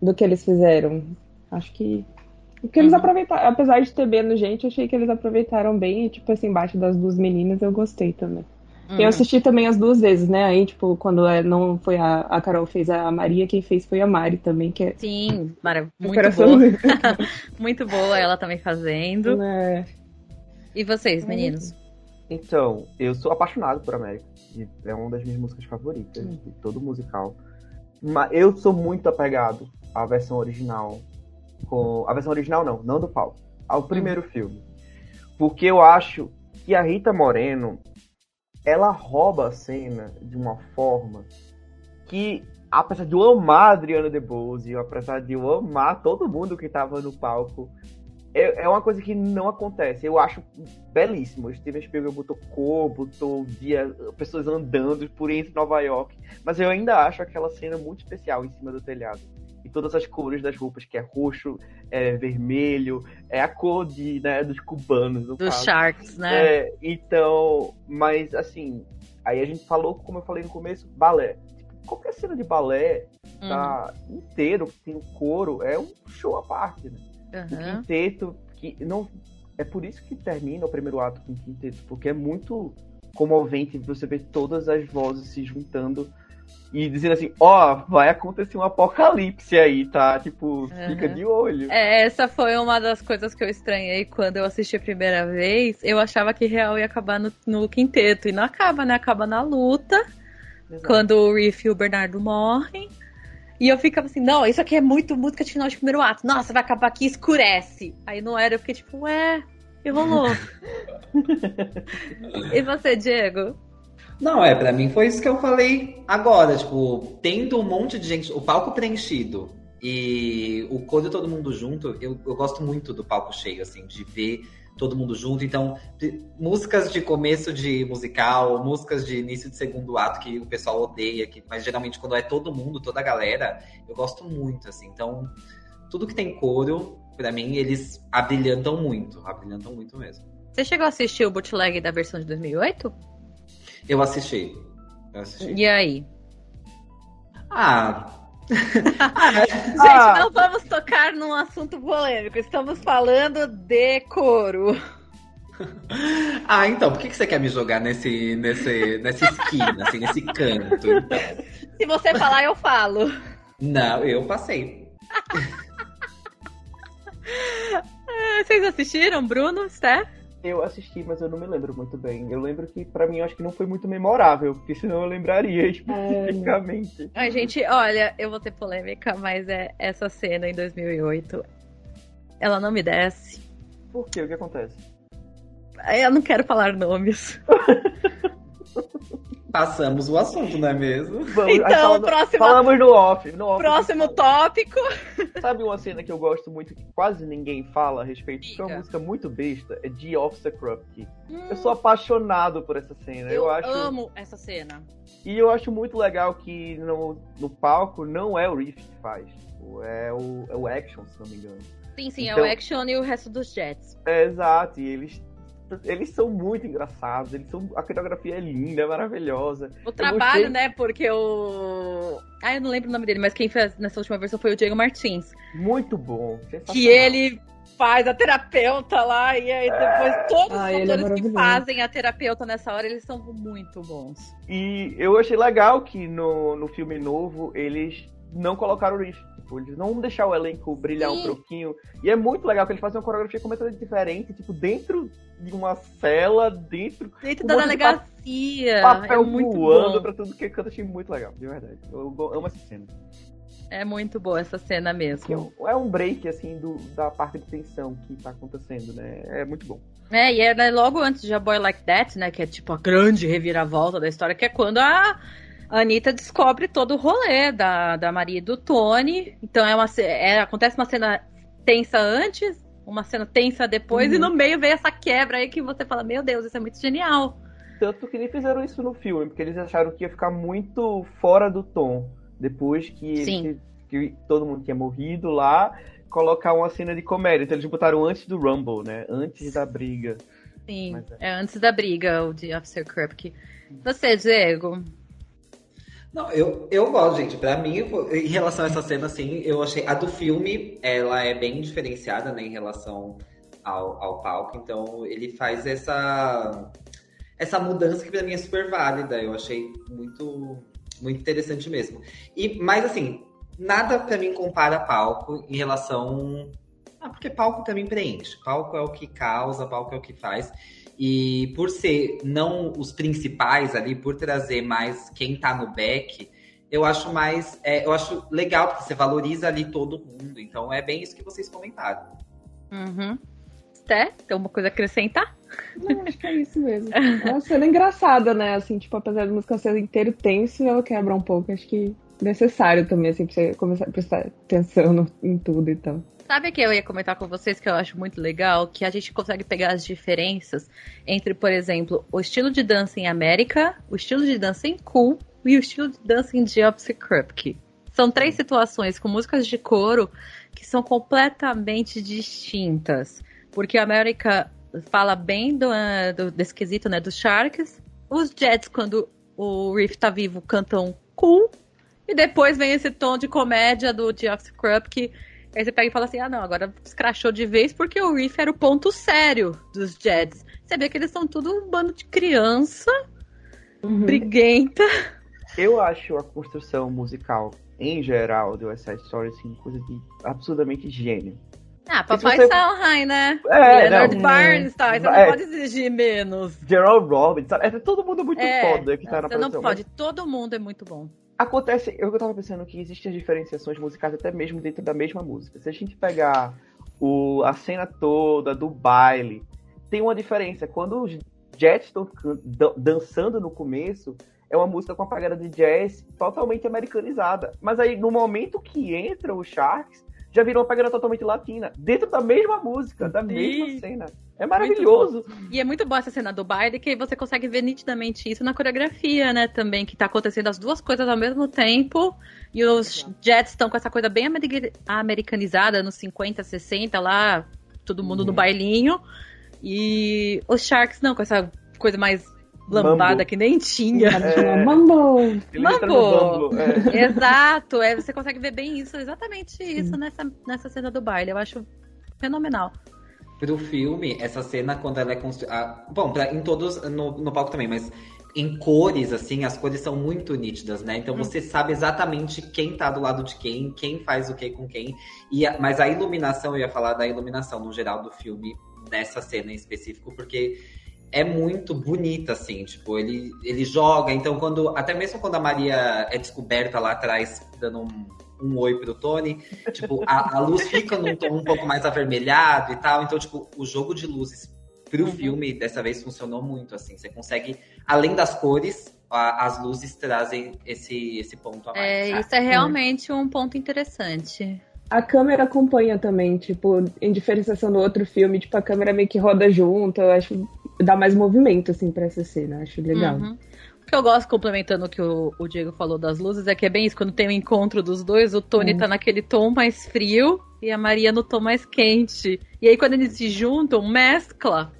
do que eles fizeram. Acho que. Porque eles Uhum. aproveitaram, apesar de ter menos gente, eu achei que eles aproveitaram bem. E, tipo, assim, embaixo das duas meninas, eu gostei também. Hum. Eu assisti também as duas vezes, né? Aí, tipo, quando é- não foi a, a Carol fez a Maria, quem fez foi a Mari também, que é Sim, Mara, muito boa. Muito boa ela também fazendo. É. E vocês, meninos? Então, eu sou apaixonado por América. E é uma das minhas músicas favoritas Hum. de todo musical. Mas eu sou muito apegado à versão original. Com... A versão original não, não do palco. Ao primeiro filme. Porque eu acho que a Rita Moreno ela rouba a cena de uma forma que, apesar de eu amar a Adriana DeBose, apesar de eu amar todo mundo que tava no palco, é, é uma coisa que não acontece. Eu acho belíssimo. O Steven Spielberg botou cor, botou dia, pessoas andando por entre Nova York, mas eu ainda acho aquela cena muito especial em cima do telhado. E todas as cores das roupas, que é roxo, é vermelho, é a cor de, né, dos cubanos, no Dos caso. Sharks, né? É, então, mas assim, aí a gente falou, como eu falei no começo, balé. Tipo, qualquer cena de balé Uhum. tá inteiro, que tem o coro, é um show à parte, né? O Uhum. quinteto, que não. É por isso que termina o primeiro ato com o quinteto, porque é muito comovente você ver todas as vozes se juntando e dizendo assim, ó, vai acontecer um apocalipse aí, tá? Tipo, fica Uhum. de olho. É, essa foi uma das coisas que eu estranhei quando eu assisti a primeira vez. Eu achava que real ia acabar no, no quinteto. E não acaba, né? Acaba na luta, Exato. quando o Riff e o Bernardo morrem. E eu ficava assim, não, isso aqui é muito música de final de primeiro ato. Nossa, vai acabar aqui, escurece. Aí não era, eu fiquei tipo, ué, que rolou? e você, Diego? Não, é, pra mim foi isso que eu falei agora, tipo, tendo um monte de gente, o palco preenchido e o coro todo mundo junto, eu, eu gosto muito do palco cheio, assim, de ver todo mundo junto. Então, músicas de começo de musical, músicas de início de segundo ato que o pessoal odeia, que, mas geralmente quando é todo mundo, toda a galera, eu gosto muito, assim. Então, tudo que tem coro, pra mim, eles abrilhantam muito, abrilhantam muito mesmo. Você chegou a assistir o bootleg da versão de 2008? Eu assisti. Eu assisti. E aí? Ah, Gente, Ah. não vamos tocar num assunto polêmico. Estamos falando de couro. Ah, então, por que que você quer me jogar nesse, nesse, nessa esquina, assim, nesse canto? Então? Se você falar, eu falo. Não, eu passei. Ah, Vocês assistiram, Bruno, Steph? Eu assisti, mas eu não me lembro muito bem. Eu lembro que, pra mim, eu acho que não foi muito memorável, porque senão eu lembraria especificamente. Ai, gente, olha, eu vou ter polêmica, mas é essa cena em 2008. Ela não me desce. Por quê? O que acontece? Eu não quero falar nomes. Passamos o assunto, não é mesmo? Vamos, então, falando, próximo, falamos no off, no off. Próximo tópico. Sabe uma cena que eu gosto muito, que quase ninguém fala a respeito, que é uma música muito besta, é The Officer Krupke. Hum. Eu sou apaixonado por essa cena. Eu, eu acho... amo essa cena. E eu acho muito legal que no, no palco não é o Riff que faz. É o, é o Action, se não me engano. Sim, sim, então, é o Action e o resto dos Jets. É, exato, e eles eles são muito engraçados, eles são a coreografia é linda, é maravilhosa. O trabalho, gostei... né? Porque o ah, eu não lembro o nome dele, mas quem fez nessa última versão foi o Diego Martins. Muito bom. Que ele faz a terapeuta lá e aí depois é. todos ah, os é atores é que fazem a terapeuta nessa hora, eles são muito bons. E eu achei legal que no, no filme novo eles não colocaram o Riff. Tipo, eles não vão deixar o elenco brilhar Sim. um pouquinho. E é muito legal que eles fazem uma coreografia completamente diferente, tipo, dentro de uma cela, dentro. Dentro da delegacia. Papel é muito voando bom. pra tudo que canta, achei muito legal, de verdade. Eu, eu amo essa cena. É muito boa essa cena mesmo. É um break, assim, do, da parte de tensão que tá acontecendo, né? É muito bom. É, e é né, logo antes de A Boy Like That, né? Que é tipo a grande reviravolta da história, que é quando a a Anitta descobre todo o rolê da, da Maria e do Tony. Então é uma, é, acontece uma cena tensa antes, uma cena tensa depois, uhum. e no meio vem essa quebra aí que você fala, meu Deus, isso é muito genial. Tanto que nem fizeram isso no filme, porque eles acharam que ia ficar muito fora do tom. Depois que, que, que todo mundo tinha morrido lá, colocar uma cena de comédia. Então eles botaram antes do Rumble, né? Antes da briga. Sim, é. é. antes da briga, o de Officer Krupke. Você, Diego, não, eu, eu gosto, gente. Pra mim, em relação a essa cena, assim, eu achei. A do filme, ela é bem diferenciada, né, em relação ao, ao palco. Então, ele faz essa. Essa mudança que pra mim é super válida. Eu achei muito, muito interessante mesmo. E, mas, assim, nada pra mim compara palco em relação. Ah, porque palco também preenche. Palco é o que causa, palco é o que faz. E por ser não os principais ali, por trazer mais quem tá no back, eu acho mais. É, eu acho legal, porque você valoriza ali todo mundo. Então é bem isso que vocês comentaram. Uhum. Té, tem alguma coisa a acrescentar? Não, acho que é isso mesmo. É uma cena engraçada, né? Assim, tipo, apesar da música ser inteira tenso, ela quebra um pouco. Acho que necessário também, assim, pra você começar a prestar atenção no, em tudo e tal. Sabe que eu ia comentar com vocês que eu acho muito legal? Que a gente consegue pegar as diferenças entre, por exemplo, o estilo de dança em América, o estilo de dança em Cool e o estilo de dança em Gypsy Krupke. São três situações com músicas de coro que são completamente distintas. Porque a América fala bem do, uh, do, desse quesito, né, dos Sharks. Os Jets, quando o Riff tá vivo, cantam cool. E depois vem esse tom de comédia do Geoff Krupke Aí você pega e fala assim: ah, não, agora escrachou de vez porque o Riff era o ponto sério dos Jets. Você vê que eles são tudo um bando de criança, uhum. briguenta. Eu acho a construção musical, em geral, do West Side Story, assim, coisa de absurdamente gênio. Ah, Papai você... Sondheim, né? É, Leonard não, Barnes, tá? Você é, não pode exigir menos. Gerald Robbins, sabe? É todo mundo muito é, foda que tá na Você não pode, mas... todo mundo é muito bom. Acontece, eu tava pensando que existem diferenciações musicais até mesmo dentro da mesma música. Se a gente pegar o, a cena toda do baile, tem uma diferença. Quando os Jets estão dançando no começo, é uma música com a pegada de jazz totalmente americanizada. Mas aí, no momento que entra o Sharks, já virou uma pegada totalmente latina. Dentro da mesma música, da Sim. mesma cena. É maravilhoso. E é muito boa essa cena do baile, que você consegue ver nitidamente isso na coreografia, né? Também, que tá acontecendo as duas coisas ao mesmo tempo. E os Jets estão com essa coisa bem americanizada, nos 50, 60, lá, todo mundo uhum. no bailinho. E os Sharks não, com essa coisa mais lambada Mambo. que nem tinha. É... Mambo! Mambo! É. Exato, é, você consegue ver bem isso, exatamente isso nessa, nessa cena do baile. Eu acho fenomenal pro filme, essa cena, quando ela é construída. Bom, pra, em todos, no, no palco também, mas em cores, assim, as cores são muito nítidas, né? Então hum. você sabe exatamente quem tá do lado de quem, quem faz o que com quem. E a, mas a iluminação, eu ia falar da iluminação no geral do filme, nessa cena em específico, porque é muito bonita, assim, tipo, ele, ele joga, então quando. Até mesmo quando a Maria é descoberta lá atrás, dando um um oi pro Tony. Tipo, a, a luz fica num tom um pouco mais avermelhado e tal. Então, tipo, o jogo de luzes pro Uhum. filme, dessa vez funcionou muito, assim. Você consegue, além das cores, a- as luzes trazem esse, esse ponto a mais. É, isso é realmente um ponto interessante. A câmera acompanha também, tipo, em diferenciação do outro filme, tipo, a câmera meio que roda junto, eu acho dá mais movimento, assim, pra essa cena, acho legal. Uhum. O que eu gosto, complementando o que o, o Diego falou das luzes, é que é bem isso, quando tem o encontro dos dois, o Tony Hum. tá naquele tom mais frio e a Maria no tom mais quente. E aí quando eles se juntam, mescla.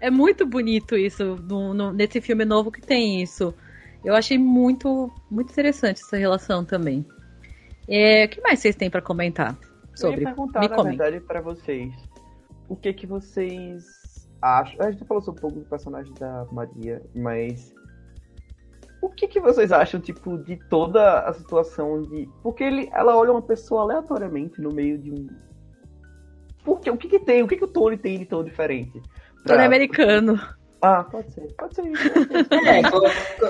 É muito bonito isso, no- no- nesse filme novo que tem isso. Eu achei muito, muito interessante essa relação também. É, o que mais vocês têm pra comentar sobre? Eu ia perguntar, Me na comentem. verdade, pra vocês. O que que vocês acham? A gente falou sobre um pouco do personagem da Maria, mas o que que vocês acham, tipo, de toda a situação de... Porque ele, ela olha uma pessoa aleatoriamente no meio de um... Por quê? O que que tem? O que que o Tony tem de tão diferente? Pra- Tony americano. Ah, pode ser. Pode ser. É, co-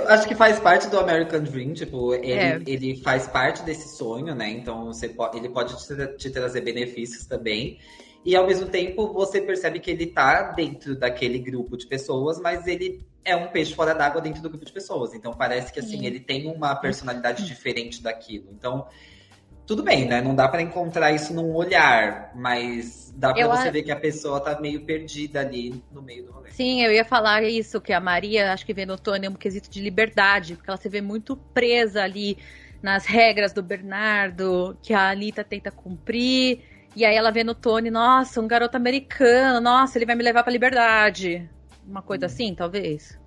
acho que faz parte do American Dream, tipo, ele, É. ele faz parte desse sonho, né? Então você po- ele pode te, te trazer benefícios também. E ao mesmo tempo você percebe que ele tá dentro daquele grupo de pessoas, mas ele é um peixe fora d'água dentro do grupo de pessoas. Então parece que assim, Sim. ele tem uma personalidade diferente daquilo. Então, tudo bem, né? Não dá pra encontrar isso num olhar, mas dá pra Eu você a- ver que a pessoa tá meio perdida ali no meio do rolê. Sim, eu ia falar isso, que a Maria, acho que vê no Tony um quesito de liberdade, porque ela se vê muito presa ali nas regras do Bernardo, que a Alita tenta cumprir. E aí ela vê no Tony, nossa, um garoto americano, nossa, ele vai me levar pra liberdade. Uma coisa assim, talvez.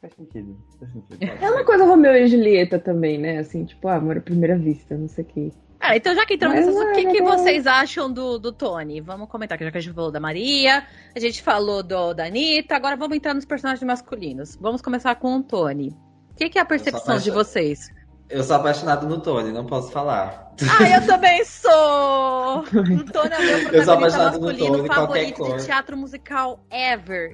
Faz sentido. Faz sentido. É uma coisa Romeu e Julieta também, né? Assim, tipo, ah, amor à primeira vista, não sei o quê. Ah, então já que entramos nisso, o que, é, que é. vocês acham do, do Tony? Vamos comentar, que já que a gente falou da Maria, a gente falou do, da Anitta, agora vamos entrar nos personagens masculinos. Vamos começar com o Tony. O que, que é a percepção de apaixonado. vocês? Eu sou apaixonado no Tony, não posso falar. Ah, eu também sou! O Tony é o meu Eu sou protagonista apaixonado no masculino Tony, favorito cor. de teatro musical ever.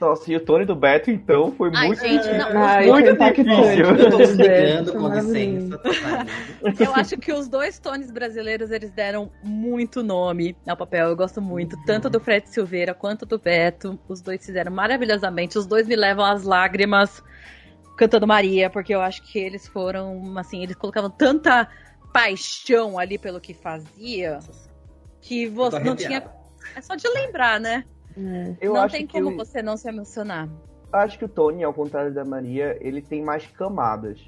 Nossa, e o Tony do Beto, então, foi Ai, muito... gente, não. Ai, Muito difícil. Eu tô desligando, foi com licença. Eu acho que os dois Tonys brasileiros, eles deram muito nome ao papel. Eu gosto muito, tanto do Fred Silveira quanto do Beto. Os dois fizeram maravilhosamente. Os dois me levam às lágrimas cantando Maria, porque eu acho que eles foram, assim, eles colocavam tanta paixão ali pelo que fazia, que Eu você não tinha... É só de lembrar, né? É. Eu não acho tem como o- você não se emocionar. acho que o Tony, ao contrário da Maria, ele tem mais camadas.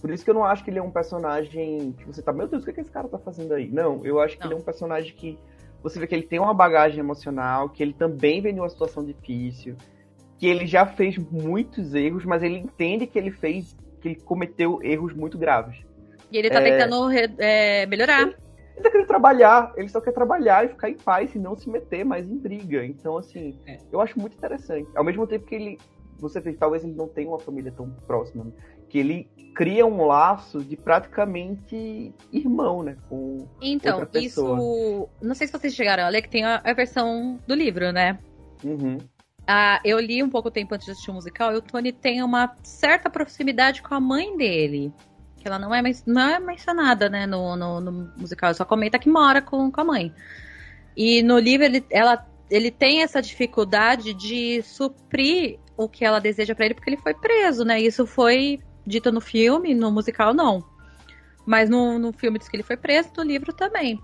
Por isso que eu não acho que ele é um personagem que você tá, meu Deus, o que, é que esse cara tá fazendo aí? Não, eu acho que Não. ele é um personagem que você vê que ele tem uma bagagem emocional, que ele também vem de uma situação difícil, que ele já fez muitos erros, mas ele entende que ele fez, que ele cometeu erros muito graves. E ele tá É. tentando re- é, melhorar. Ele tá querendo trabalhar, ele só quer trabalhar e ficar em paz e não se meter mais em briga. Então, assim, É. eu acho muito interessante. Ao mesmo tempo que ele. Você vê, talvez ele não tenha uma família tão próxima, né? que ele cria um laço de praticamente irmão, né? Com Então, outra pessoa. isso. Não sei se vocês chegaram a ler, que tem a, a versão do livro, né? Uhum. Ah, eu li um pouco tempo antes de assistir o musical e o Tony tem uma certa proximidade com a mãe dele. Que ela não é, não é mencionada, né, no, no, no musical. Só comenta que mora com, com a mãe. E no livro ele, ela, ele tem essa dificuldade de suprir o que ela deseja pra ele, porque ele foi preso, né? Isso foi dito no filme, no musical não. Mas no, no filme diz que ele foi preso, no livro também.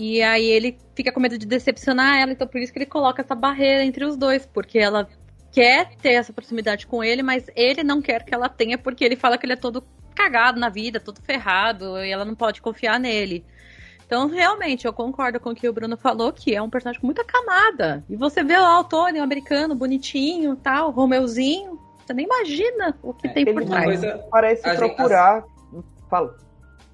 E aí ele fica com medo de decepcionar ela, então por isso que ele coloca essa barreira entre os dois, porque ela quer ter essa proximidade com ele, mas ele não quer que ela tenha, porque ele fala que ele é todo cagado na vida, todo ferrado, e ela não pode confiar nele. Então, realmente, eu concordo com o que o Bruno falou, que é um personagem com muita camada. E você vê lá o Tony, o americano, bonitinho, tal, Romeuzinho, você nem imagina o que É, tem por trás. coisa. Parece A gente- procurar. Fala.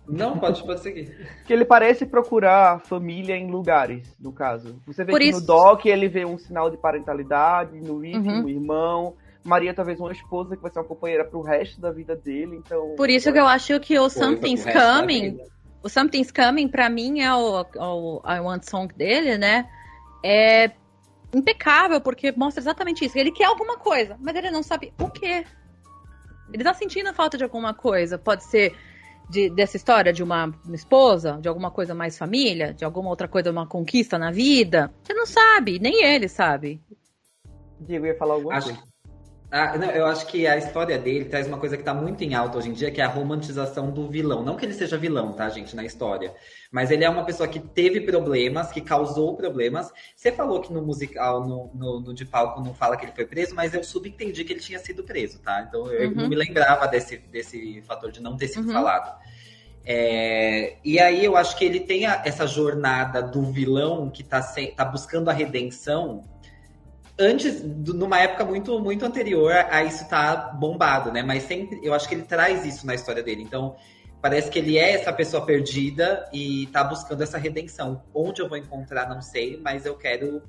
Não, pode, pode seguir. Que ele parece procurar família em lugares, no caso. Você vê Por que isso- no Doc ele vê um sinal de parentalidade, no Rick, Uhum. um irmão. Maria, talvez uma esposa que vai ser uma companheira pro resto da vida dele, então. Por isso que eu acho que o Coisa Something's Coming o Something's Coming, pra mim, é o, o I Want Song dele, né? É impecável, porque mostra exatamente isso. Ele quer alguma coisa, mas ele não sabe o quê. Ele tá sentindo a falta de alguma coisa. Pode ser de- dessa história de uma, uma esposa, de alguma coisa mais família, de alguma outra coisa, uma conquista na vida. Você não sabe, nem ele sabe. Diego ia falar alguma Acho coisa. Ah, não, eu acho que a história dele traz uma coisa que tá muito em alta hoje em dia, que é a romantização do vilão. Não que ele seja vilão, tá, gente, na história. Mas ele é uma pessoa que teve problemas, que causou problemas. Você falou que no musical, no, no, no de palco, não fala que ele foi preso, mas eu subentendi que ele tinha sido preso, tá? Então eu Uhum. não me lembrava desse, desse fator de não ter sido Uhum. falado. É, e aí eu acho que ele tem a- essa jornada do vilão que tá, se- tá buscando a redenção antes, numa época muito, muito anterior a isso tá bombado, né? Mas sempre, eu acho que ele traz isso na história dele. Então, parece que ele é essa pessoa perdida e tá buscando essa redenção. Onde eu vou encontrar, não sei, mas eu quero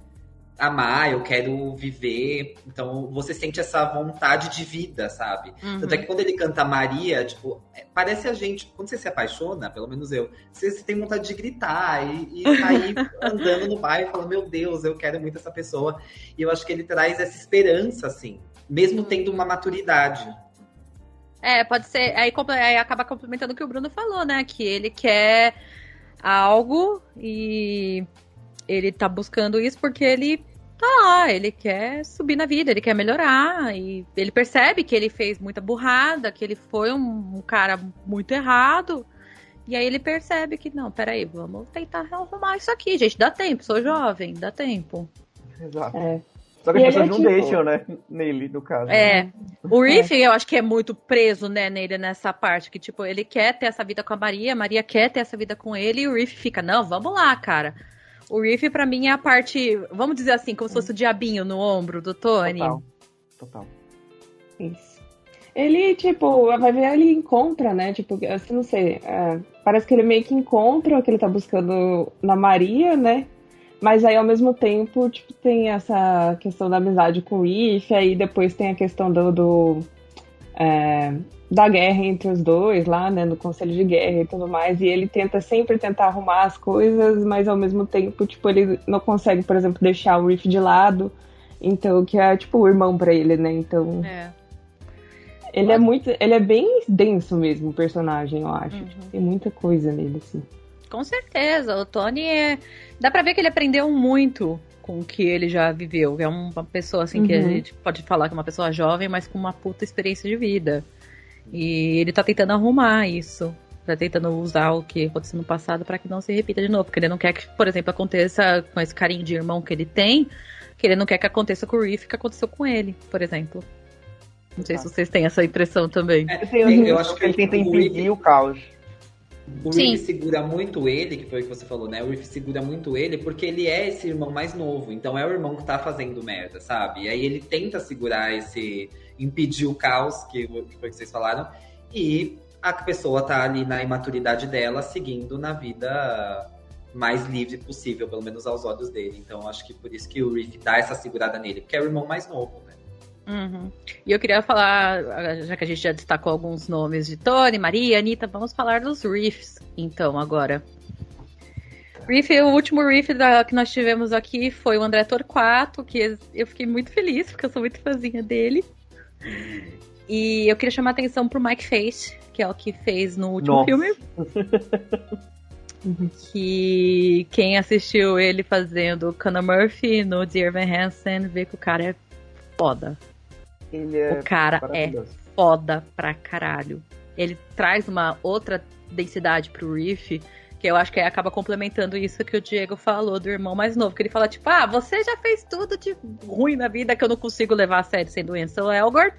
amar, eu quero viver. Então, você sente essa vontade de vida, sabe? Uhum. Tanto é que quando ele canta Maria, tipo, é, parece a gente, quando você se apaixona, pelo menos eu, você, você tem vontade de gritar e, e sair andando no bairro e falar, meu Deus, eu quero muito essa pessoa. E eu acho que ele traz essa esperança, assim, mesmo tendo uma maturidade. É, pode ser. Aí, aí acaba complementando o que o Bruno falou, né? Que ele quer algo e ele tá buscando isso porque ele tá lá, ele quer subir na vida, ele quer melhorar. E ele percebe que ele fez muita burrada, que ele foi um, um cara muito errado. E aí ele percebe que, não, peraí, vamos tentar arrumar isso aqui, gente. Dá tempo, sou jovem, dá tempo. Exato. É. Só que E as pessoas é não tipo- deixam, né? Nele, no caso. É. O Riff, eu acho que é muito preso, né, nele nessa parte. Que, tipo, ele quer ter essa vida com a Maria, a Maria quer ter essa vida com ele, e o Riff fica, não, vamos lá, cara. O Riff, pra mim, é a parte, vamos dizer assim, como se fosse o diabinho no ombro do Tony. Total. Total. Isso. Ele, tipo, vai ver, ele encontra, né? Tipo, assim, não sei. é, parece que ele meio que encontra o que ele tá buscando na Maria, né? Mas aí, ao mesmo tempo, tipo, tem essa questão da amizade com o Riff, aí depois tem a questão do. do, é, da guerra entre os dois lá, né? No conselho de guerra e tudo mais. E ele tenta sempre tentar arrumar as coisas, mas ao mesmo tempo, tipo, ele não consegue, por exemplo, deixar o Riff de lado. Então, que é tipo o irmão pra ele, né? Então. É. Ele é muito. Ele é bem denso mesmo, o personagem, eu acho. Uhum. Tipo, tem muita coisa nele, assim. Com certeza, o Tony é. Dá pra ver que ele aprendeu muito com o que ele já viveu. É uma pessoa assim que a Uhum. gente pode falar que é uma pessoa jovem, mas com uma puta experiência de vida. E ele tá tentando arrumar isso. Tá tentando usar o que aconteceu no passado pra que não se repita de novo. Porque ele não quer que, por exemplo, aconteça com esse carinho de irmão que ele tem, que ele não quer que aconteça com o Reef que aconteceu com ele, por exemplo. Não sei se vocês têm essa impressão também. Eu, Sim, eu acho que ele tenta o impedir o caos. O Sim. Riff segura muito ele, que foi o que você falou, né? O Riff segura muito ele porque ele é esse irmão mais novo. Então é o irmão que tá fazendo merda, sabe? E aí ele tenta segurar esse. impedir o caos, que, que foi o que vocês falaram. E a pessoa tá ali na imaturidade dela, seguindo na vida mais livre possível, pelo menos aos olhos dele. Então acho que por isso que o Riff dá essa segurada nele, porque é o irmão mais novo, né? Uhum. E eu queria falar, já que a gente já destacou alguns nomes de Tony, Maria, Anitta, vamos falar dos riffs, então, agora. Riff, o último riff da- que nós tivemos aqui foi o André Torquato, que eu fiquei muito feliz, porque eu sou muito fãzinha dele. E eu queria chamar a atenção pro Mike Face, que é o que fez no último Nossa. filme. que quem assistiu ele fazendo Conor Murphy no Dear Evan Hansen vê que o cara é foda. É O cara é foda pra caralho. Ele traz uma outra densidade pro Riff, que eu acho que acaba complementando isso que o Diego falou do irmão mais novo. Que ele fala, tipo, ah, você já fez tudo de ruim na vida que eu não consigo levar a sério sem doença, o Elgort.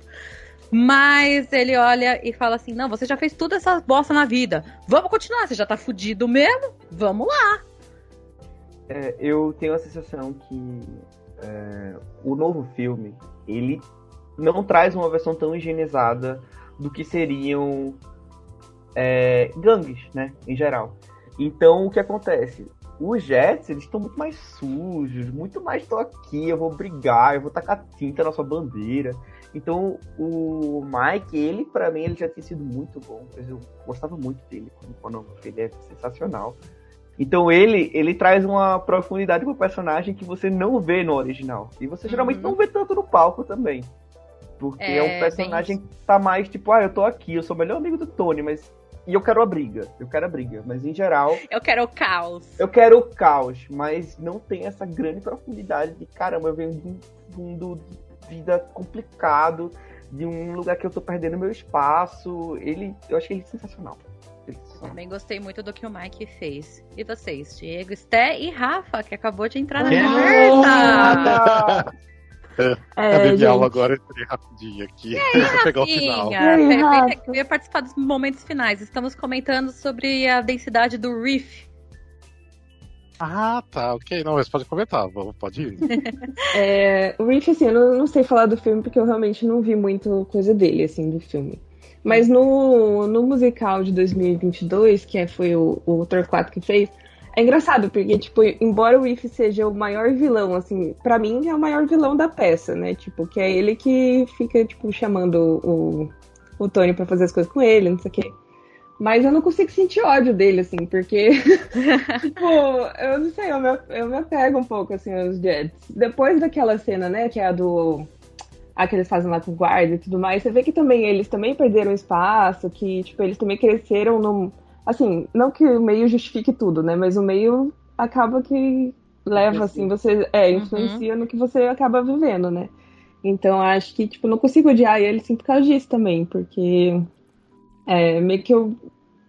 Mas ele olha e fala assim: não, você já fez tudo essa bosta na vida. Vamos continuar, você já tá fudido mesmo? Vamos lá. É, eu tenho a sensação que é, o novo filme, ele não traz uma versão tão higienizada do que seriam é, gangues, né, em geral. Então, o que acontece? Os Jets, eles estão muito mais sujos, muito mais tô aqui, eu vou brigar, eu vou tacar tinta na sua bandeira. Então, o Mike, ele, pra mim, ele já tinha sido muito bom. Eu gostava muito dele quando, quando ele é sensacional. Então ele, ele traz uma profundidade pro personagem que você não vê no original. E você geralmente Uhum. não vê tanto no palco também. Porque é, É, um personagem que tá mais tipo, ah, eu tô aqui, eu sou o melhor amigo do Tony, mas e eu quero a briga. Eu quero a briga. Mas em geral. Eu quero o caos. Eu quero o caos, mas não tem essa grande profundidade de caramba, eu venho de um mundo de vida complicado, de um lugar que eu tô perdendo meu espaço. Ele. Eu achei ele sensacional. Ele é sensacional. Também gostei muito do que o Mike fez. E vocês, Diego, Sté e Rafa, que acabou de entrar na conversa. É, Acabei gente. aula agora, entrei rapidinho aqui pra pegar o final. E aí, vem- Rafa? vem participar dos momentos finais. Estamos comentando sobre a densidade do Reef. Ah, tá, ok. Não, mas pode comentar, vamos, pode ir. É, o Reef, assim, eu não, não sei falar do filme porque eu realmente não vi muito coisa dele, assim, do filme. Mas no, no musical de 2022, que é- foi o, o Torquato que fez, é engraçado, porque, tipo, embora o Reef seja o maior vilão, assim, pra mim é o maior vilão da peça, né? Tipo, que é ele que fica, tipo, chamando o, o Tony pra fazer as coisas com ele, não sei o quê. Mas eu não consigo sentir ódio dele, assim, porque tipo, eu não sei, eu me, eu me apego um pouco, assim, aos Jets. Depois daquela cena, né, que é a do... A que eles fazem lá com o guarda e tudo mais, você vê que também eles também perderam espaço, que, tipo, eles também cresceram num... Assim, não que o meio justifique tudo, né, mas o meio acaba que leva, assim, você... É, influencia no que você acaba vivendo, né. Então, acho que, tipo, não consigo odiar ele, assim, por causa disso também, porque... É, meio que eu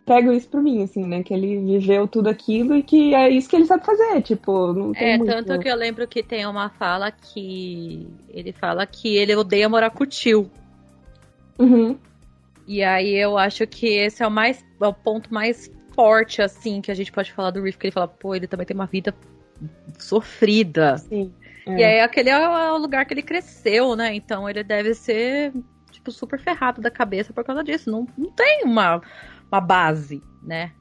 pego isso pra mim, assim, né? Que ele viveu tudo aquilo e que é isso que ele sabe fazer, tipo, não tem É, muito... tanto que eu lembro que tem uma fala que ele fala que ele odeia morar com o tio. Uhum. E aí eu acho que esse é o mais é o ponto mais forte assim que a gente pode falar do Reef, que ele fala, pô, ele também tem uma vida sofrida. Sim. E aí aquele é o lugar que ele cresceu, né? Então ele deve ser tipo super ferrado da cabeça por causa disso. Não, não tem uma, uma base, né?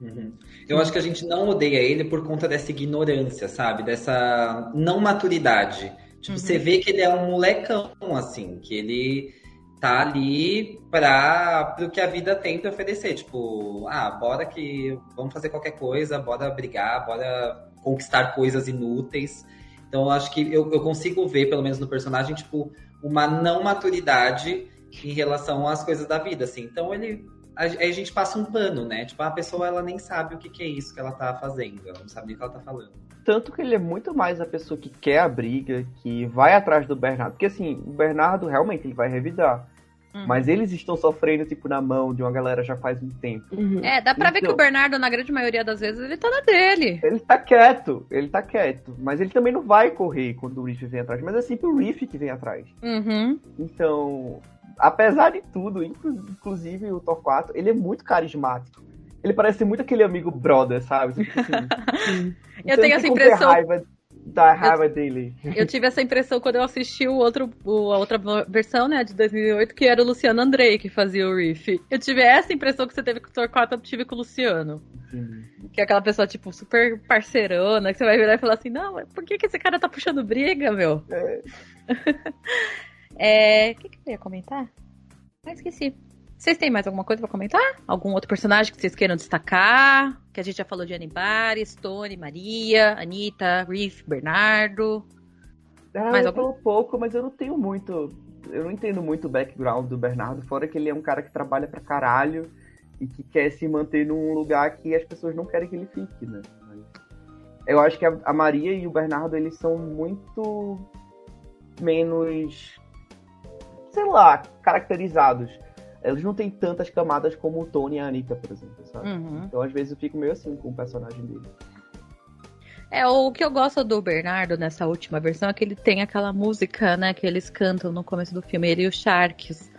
Uhum. Eu acho que a gente não odeia ele por conta dessa ignorância, sabe? Dessa não maturidade. Tipo, Uhum. você vê que ele é um molecão, assim, que ele tá ali para pro que a vida tem pra oferecer. Tipo, ah, bora que vamos fazer qualquer coisa, bora brigar, bora conquistar coisas inúteis. Então, eu acho que eu, eu consigo ver, pelo menos no personagem, tipo, uma não maturidade em relação às coisas da vida, assim. Então, ele a, aí a gente passa um pano, né? Tipo, a pessoa ela nem sabe o que, que é isso que ela tá fazendo, ela não sabe nem o que ela tá falando. Tanto que ele é muito mais a pessoa que quer a briga, que vai atrás do Bernardo. Porque assim, o Bernardo realmente ele vai revidar. Uhum. Mas eles estão sofrendo, tipo, na mão de uma galera já faz um tempo. Uhum. É, dá pra ver que Então- o Bernardo, na grande maioria das vezes, ele tá na dele. Ele tá quieto, ele tá quieto. Mas ele também não vai correr quando o Riff vem atrás. Mas é sempre o Riff que vem atrás. Uhum. Então, apesar de tudo, inclu- inclusive o Torquato, ele é muito carismático. Ele parece muito aquele amigo brother, sabe? Tipo assim, Eu você tenho não essa impressão. Raiva, da raiva dele. Eu tive essa impressão quando eu assisti o outro, o- a outra versão, né, de 2008, que era o Luciano Andrei que fazia o riff. Eu tive essa impressão que você teve com o Torquato, eu tive com o Luciano. Que é aquela pessoa, tipo, super parceirona, que você vai virar e falar assim, não, mas por que, que esse cara tá puxando briga, meu? É. É. O que, que eu ia comentar? Ah, esqueci. Vocês têm mais alguma coisa pra comentar? Algum outro personagem que vocês queiram destacar? Que a gente já falou de Anibari, Stone, Maria, Anitta, Riff, Bernardo. Ah, Mais eu falo pouco, mas eu não tenho muito. Eu não entendo muito o background do Bernardo, fora que ele é um cara que trabalha pra caralho e que quer se manter num lugar que as pessoas não querem que ele fique, né? Eu acho que a Maria e o Bernardo, eles são muito menos, sei lá, caracterizados. Eles não têm tantas camadas como o Tony e a Anitta, por exemplo, sabe? Uhum. Então, às vezes, eu fico meio assim com o personagem dele. É, o que eu gosto do Bernardo nessa última versão é que ele tem aquela música, né, que eles cantam no começo do filme, ele e os Sharks,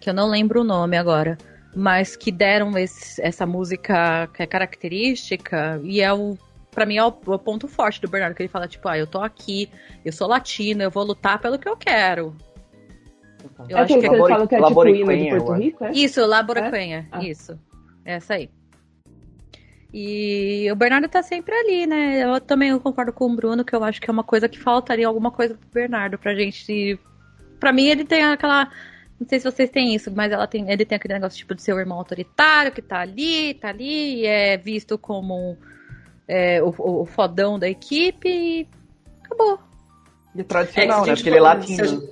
que eu não lembro o nome agora, mas que deram esse- essa música que é característica e é o Pra mim é o, o ponto forte do Bernardo, que ele fala, tipo, ah, eu tô aqui, eu sou latino, eu vou lutar pelo que eu quero. Eu é acho que que é eles falam que é tipo hino de Porto. Rico, é? Isso, Laboracanha, Ah. isso. Essa aí. E o Bernardo tá sempre ali, né? Eu também concordo com o Bruno que eu acho que é uma coisa que faltaria alguma coisa pro Bernardo pra gente. Pra mim, ele tem aquela. Não sei se vocês têm isso, mas ela tem, ele tem aquele negócio tipo de ser o irmão autoritário que tá ali, tá ali, e é visto como é, o, o fodão da equipe e acabou. E é É, tradicional, a né? gente Porque ele é latino.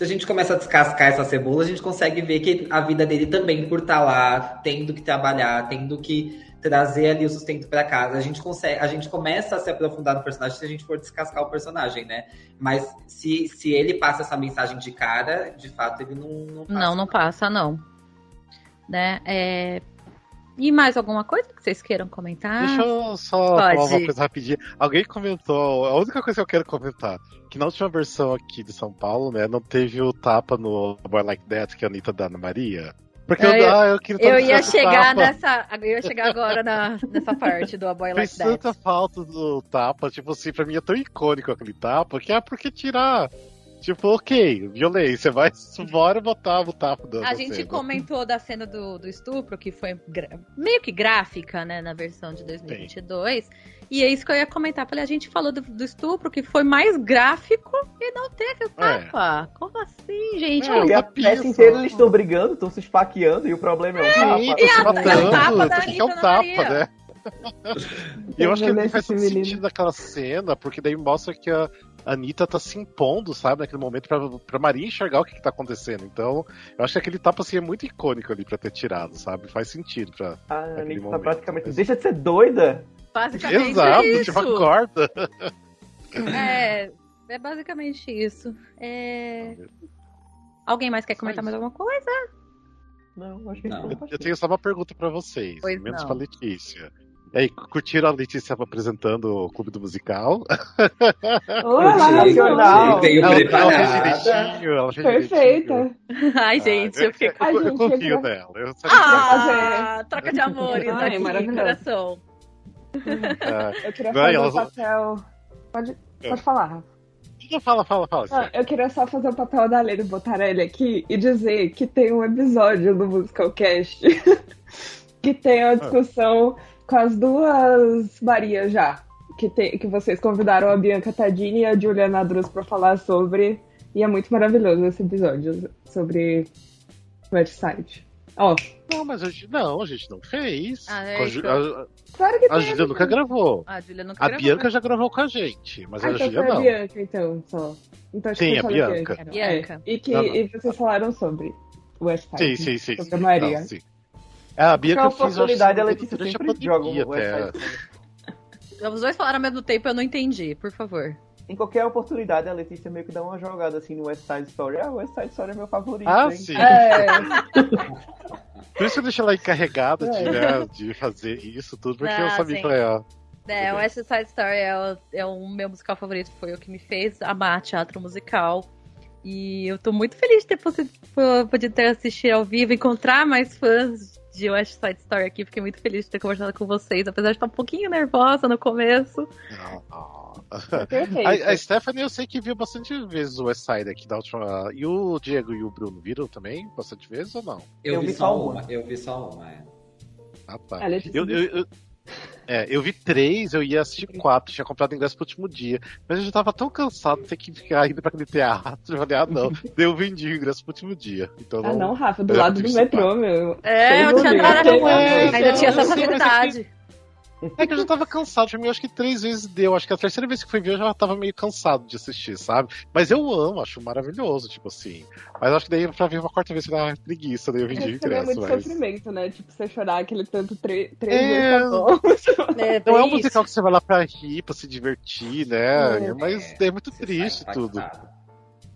Se a, gente- começa a descascar essa cebola, a gente consegue ver que a vida dele também, por estar lá, tendo que trabalhar, tendo que trazer ali o sustento para casa, a gente consegue, a gente começa a se aprofundar no personagem se a gente for descascar o personagem, né? Mas se, se ele passa essa mensagem de cara, de fato ele não não passa. Não, não passa, não. Né? É... E mais alguma coisa que vocês queiram comentar? Deixa eu só Pode. falar uma coisa rapidinho. Alguém comentou, a única coisa que eu quero comentar, que na última versão aqui de São Paulo, né, não teve o tapa no Boy Like That que a Anitta dá na Maria. Porque eu, eu- ah, eu queria Eu ia chegar tapa. nessa. Eu ia chegar agora na, nessa parte do A Boy Like That. tanta falta do tapa, tipo assim, pra mim é tão icônico aquele tapa, que é porque tirar. Tipo, ok, violência, mas bora botar o tapa da A gente cena. comentou da cena do, do estupro, que foi meio que gráfica, né, na versão de 2022. E é isso que eu ia comentar. Falei, a gente falou do, do estupro, que foi mais gráfico e não teve o tapa. Como assim, gente? É, Porque a peça inteira eles estão brigando, estão se esfaqueando e o problema é o Sim, tapa. se a- matando, o tapa da que é um Anitta tapa, Maria. né? E eu acho que não faz sentido naquela cena, porque daí mostra que a Anitta tá se impondo, sabe, naquele momento, pra, pra Maria enxergar o que, que tá acontecendo. Então, eu acho que aquele tapa assim é muito icônico ali pra ter tirado, sabe? Faz sentido pra. A Naquele Anitta tá momento, praticamente. mas- Deixa de ser doida! Basicamente Exato, é tipo, isso. acorda. É, é basicamente isso. É... Alguém mais quer comentar mais alguma coisa? Não, acho que Não. não. Eu, eu tenho só uma pergunta pra vocês, Pois menos não. pra Letícia. E aí, curtiram a Letícia apresentando o Clube do Musical? Olá, nacional! tenho ela, ela fez preparada. direitinho, ela fez Perfeita! direitinho. Ai, gente, eu fiquei eu, com. Eu, confio eu nela. Eu Ah, troca de amores Ai, aqui, maravilhoso. coração. ela- Eu queria Vai, fazer elas- o papel. Pode, É. pode falar, Fala, fala, fala. Não, eu queria só fazer o papel da Lene Botarelli aqui e dizer que tem um episódio do Musicalcast que tem a discussão com as duas Marias já. Que, tem, que vocês convidaram a Bianca Tadini e a Juliana Drus pra falar sobre. E é muito maravilhoso esse episódio sobre West Side. Ó, Não, mas a gente, não, a gente não fez. Ah, é a. Ju- a, claro que a. Júlia nunca gravou. A Júlia nunca A gravou. Bianca já gravou com a gente, mas Ah, a então Júlia foi a não. Bianca, então, só. Então, acho Sim, que a Bianca. Bianca. É, e, que, Não, não. e vocês falaram sobre West Side. Sim, sim, sim. Sobre a. Maria. Não, sim. É, a Qual fez, eu acho, oportunidade a se não me Letícia engano, durante a sempre joga até. Side. Os dois falaram ao mesmo tempo, eu não entendi, por favor. Em qualquer oportunidade, a Letícia meio que dá uma jogada assim no West Side Story. Ah, o West Side Story é meu favorito. Ah, hein? sim. É, Por isso que eu deixei ela encarregada de, É. né, de fazer isso tudo, porque eu Ah, sabia sim. que ela ia. É, o West Side Story é o, é o meu musical favorito, foi o que me fez amar teatro musical. E eu tô muito feliz de ter podido ter assistir ao vivo, encontrar mais fãs de West Side Story aqui. Fiquei muito feliz de ter conversado com vocês, apesar de estar um pouquinho nervosa no começo. A, a Stephanie eu sei que viu bastante vezes o West Side aqui da última. E o Diego e o Bruno viram também bastante vezes ou não? Eu, vi, só uma. Eu vi só uma, é. Ah, tá. A Letícia Eu, eu, eu- é, eu vi três, eu ia assistir quatro, tinha comprado ingresso pro último dia. Mas eu já tava tão cansado de ter que ficar indo pra aquele teatro. Eu falei, ah, não. Daí eu vendi o ingresso pro último dia. Então Ah, não, Rafa, do lado do metrô, meu. É, eu tinha entrado ainda tinha essa facilidade. É que eu já tava cansado, pra mim, eu acho que três vezes deu. Acho que a terceira vez que fui ver eu já tava meio cansado de assistir, sabe? Mas eu amo, acho maravilhoso, tipo assim. Mas acho que daí pra ver uma quarta vez dá preguiça, daí eu vendi o é ingresso. muito Mas... sofrimento, né? Tipo, você chorar aquele tanto tre- três É. vezes tá bom. É, Não é um isso. musical que você vai lá pra rir, pra se divertir, né? É. Mas é muito Você triste tudo. impactado.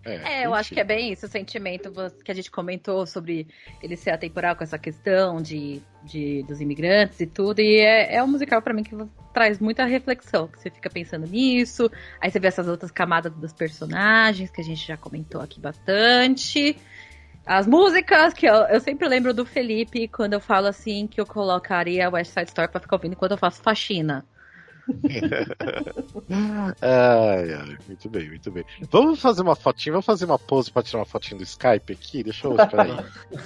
É, eu acho que é bem isso, o sentimento que a gente comentou sobre ele ser atemporal com essa questão de, de dos imigrantes e tudo. E é, é um musical pra mim que traz muita reflexão, que você fica pensando nisso. Aí você vê essas outras camadas dos personagens que a gente já comentou aqui bastante. As músicas, que eu, eu sempre lembro do Felipe quando eu falo assim que eu colocaria West Side Story pra ficar ouvindo enquanto eu faço faxina. Ai, ai, muito bem, muito bem. Vamos fazer uma fotinha, vamos fazer uma pose pra tirar uma fotinha do Skype aqui? Deixa eu, peraí.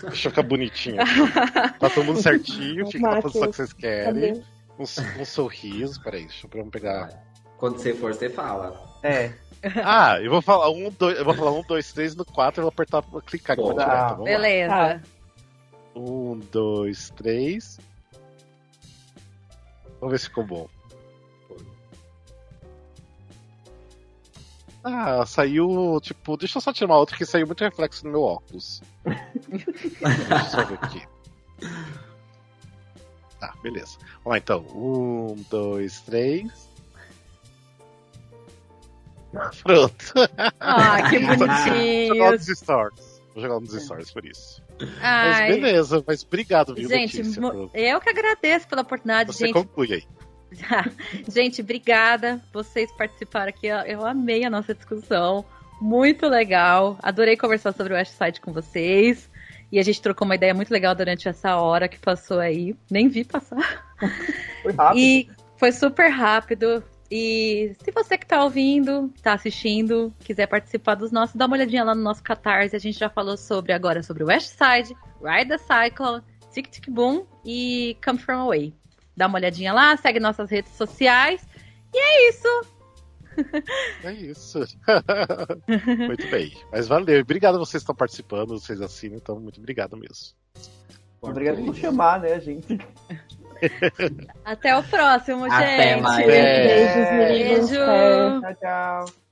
Deixa eu ficar bonitinho aqui. Tá todo mundo certinho, fica na posição que vocês querem. Um, um sorriso, peraí, deixa eu vamos pegar. Quando você for, você fala. É. Ah, eu vou falar um, dois, eu vou falar um, dois, três, no quatro eu vou apertar, vou clicar aqui pra Boa. direita. Vamos lá. Beleza. Tá. Um, dois, três. Vamos ver se ficou bom. Ah, saiu, tipo, deixa eu só tirar uma outra que saiu muito reflexo no meu óculos. deixa eu só ver aqui. Tá, beleza. Vamos lá então. Um, dois, três. Pronto. Ah, que Vou jogar bonitinho. nos stories. Vou jogar nos stories por isso. Mas Ai, beleza, mas obrigado, viu, gente, Letícia, por- eu que agradeço pela oportunidade, Você gente. conclui aí. Gente, obrigada. Vocês participaram aqui. Eu, amei a nossa discussão. Muito legal. Adorei conversar sobre o West Side com vocês. E a gente trocou uma ideia muito legal durante essa hora que passou aí. Nem vi passar. Foi rápido. E foi super rápido. E se você que tá ouvindo, tá assistindo, quiser participar dos nossos, dá uma olhadinha lá no nosso Catarse. A gente já falou sobre agora sobre West Side, Ride the Cycle, Tic Tic Boom e Come From Away. Dá uma olhadinha lá, segue nossas redes sociais. E é isso. É isso. muito bem. Mas valeu. Obrigado a vocês que estão participando, vocês assinam, então muito obrigado mesmo. Obrigado por chamar, né, gente? Até o próximo, Até gente. mais. É. Beijos, meninos. Beijo. É. Tchau, tchau.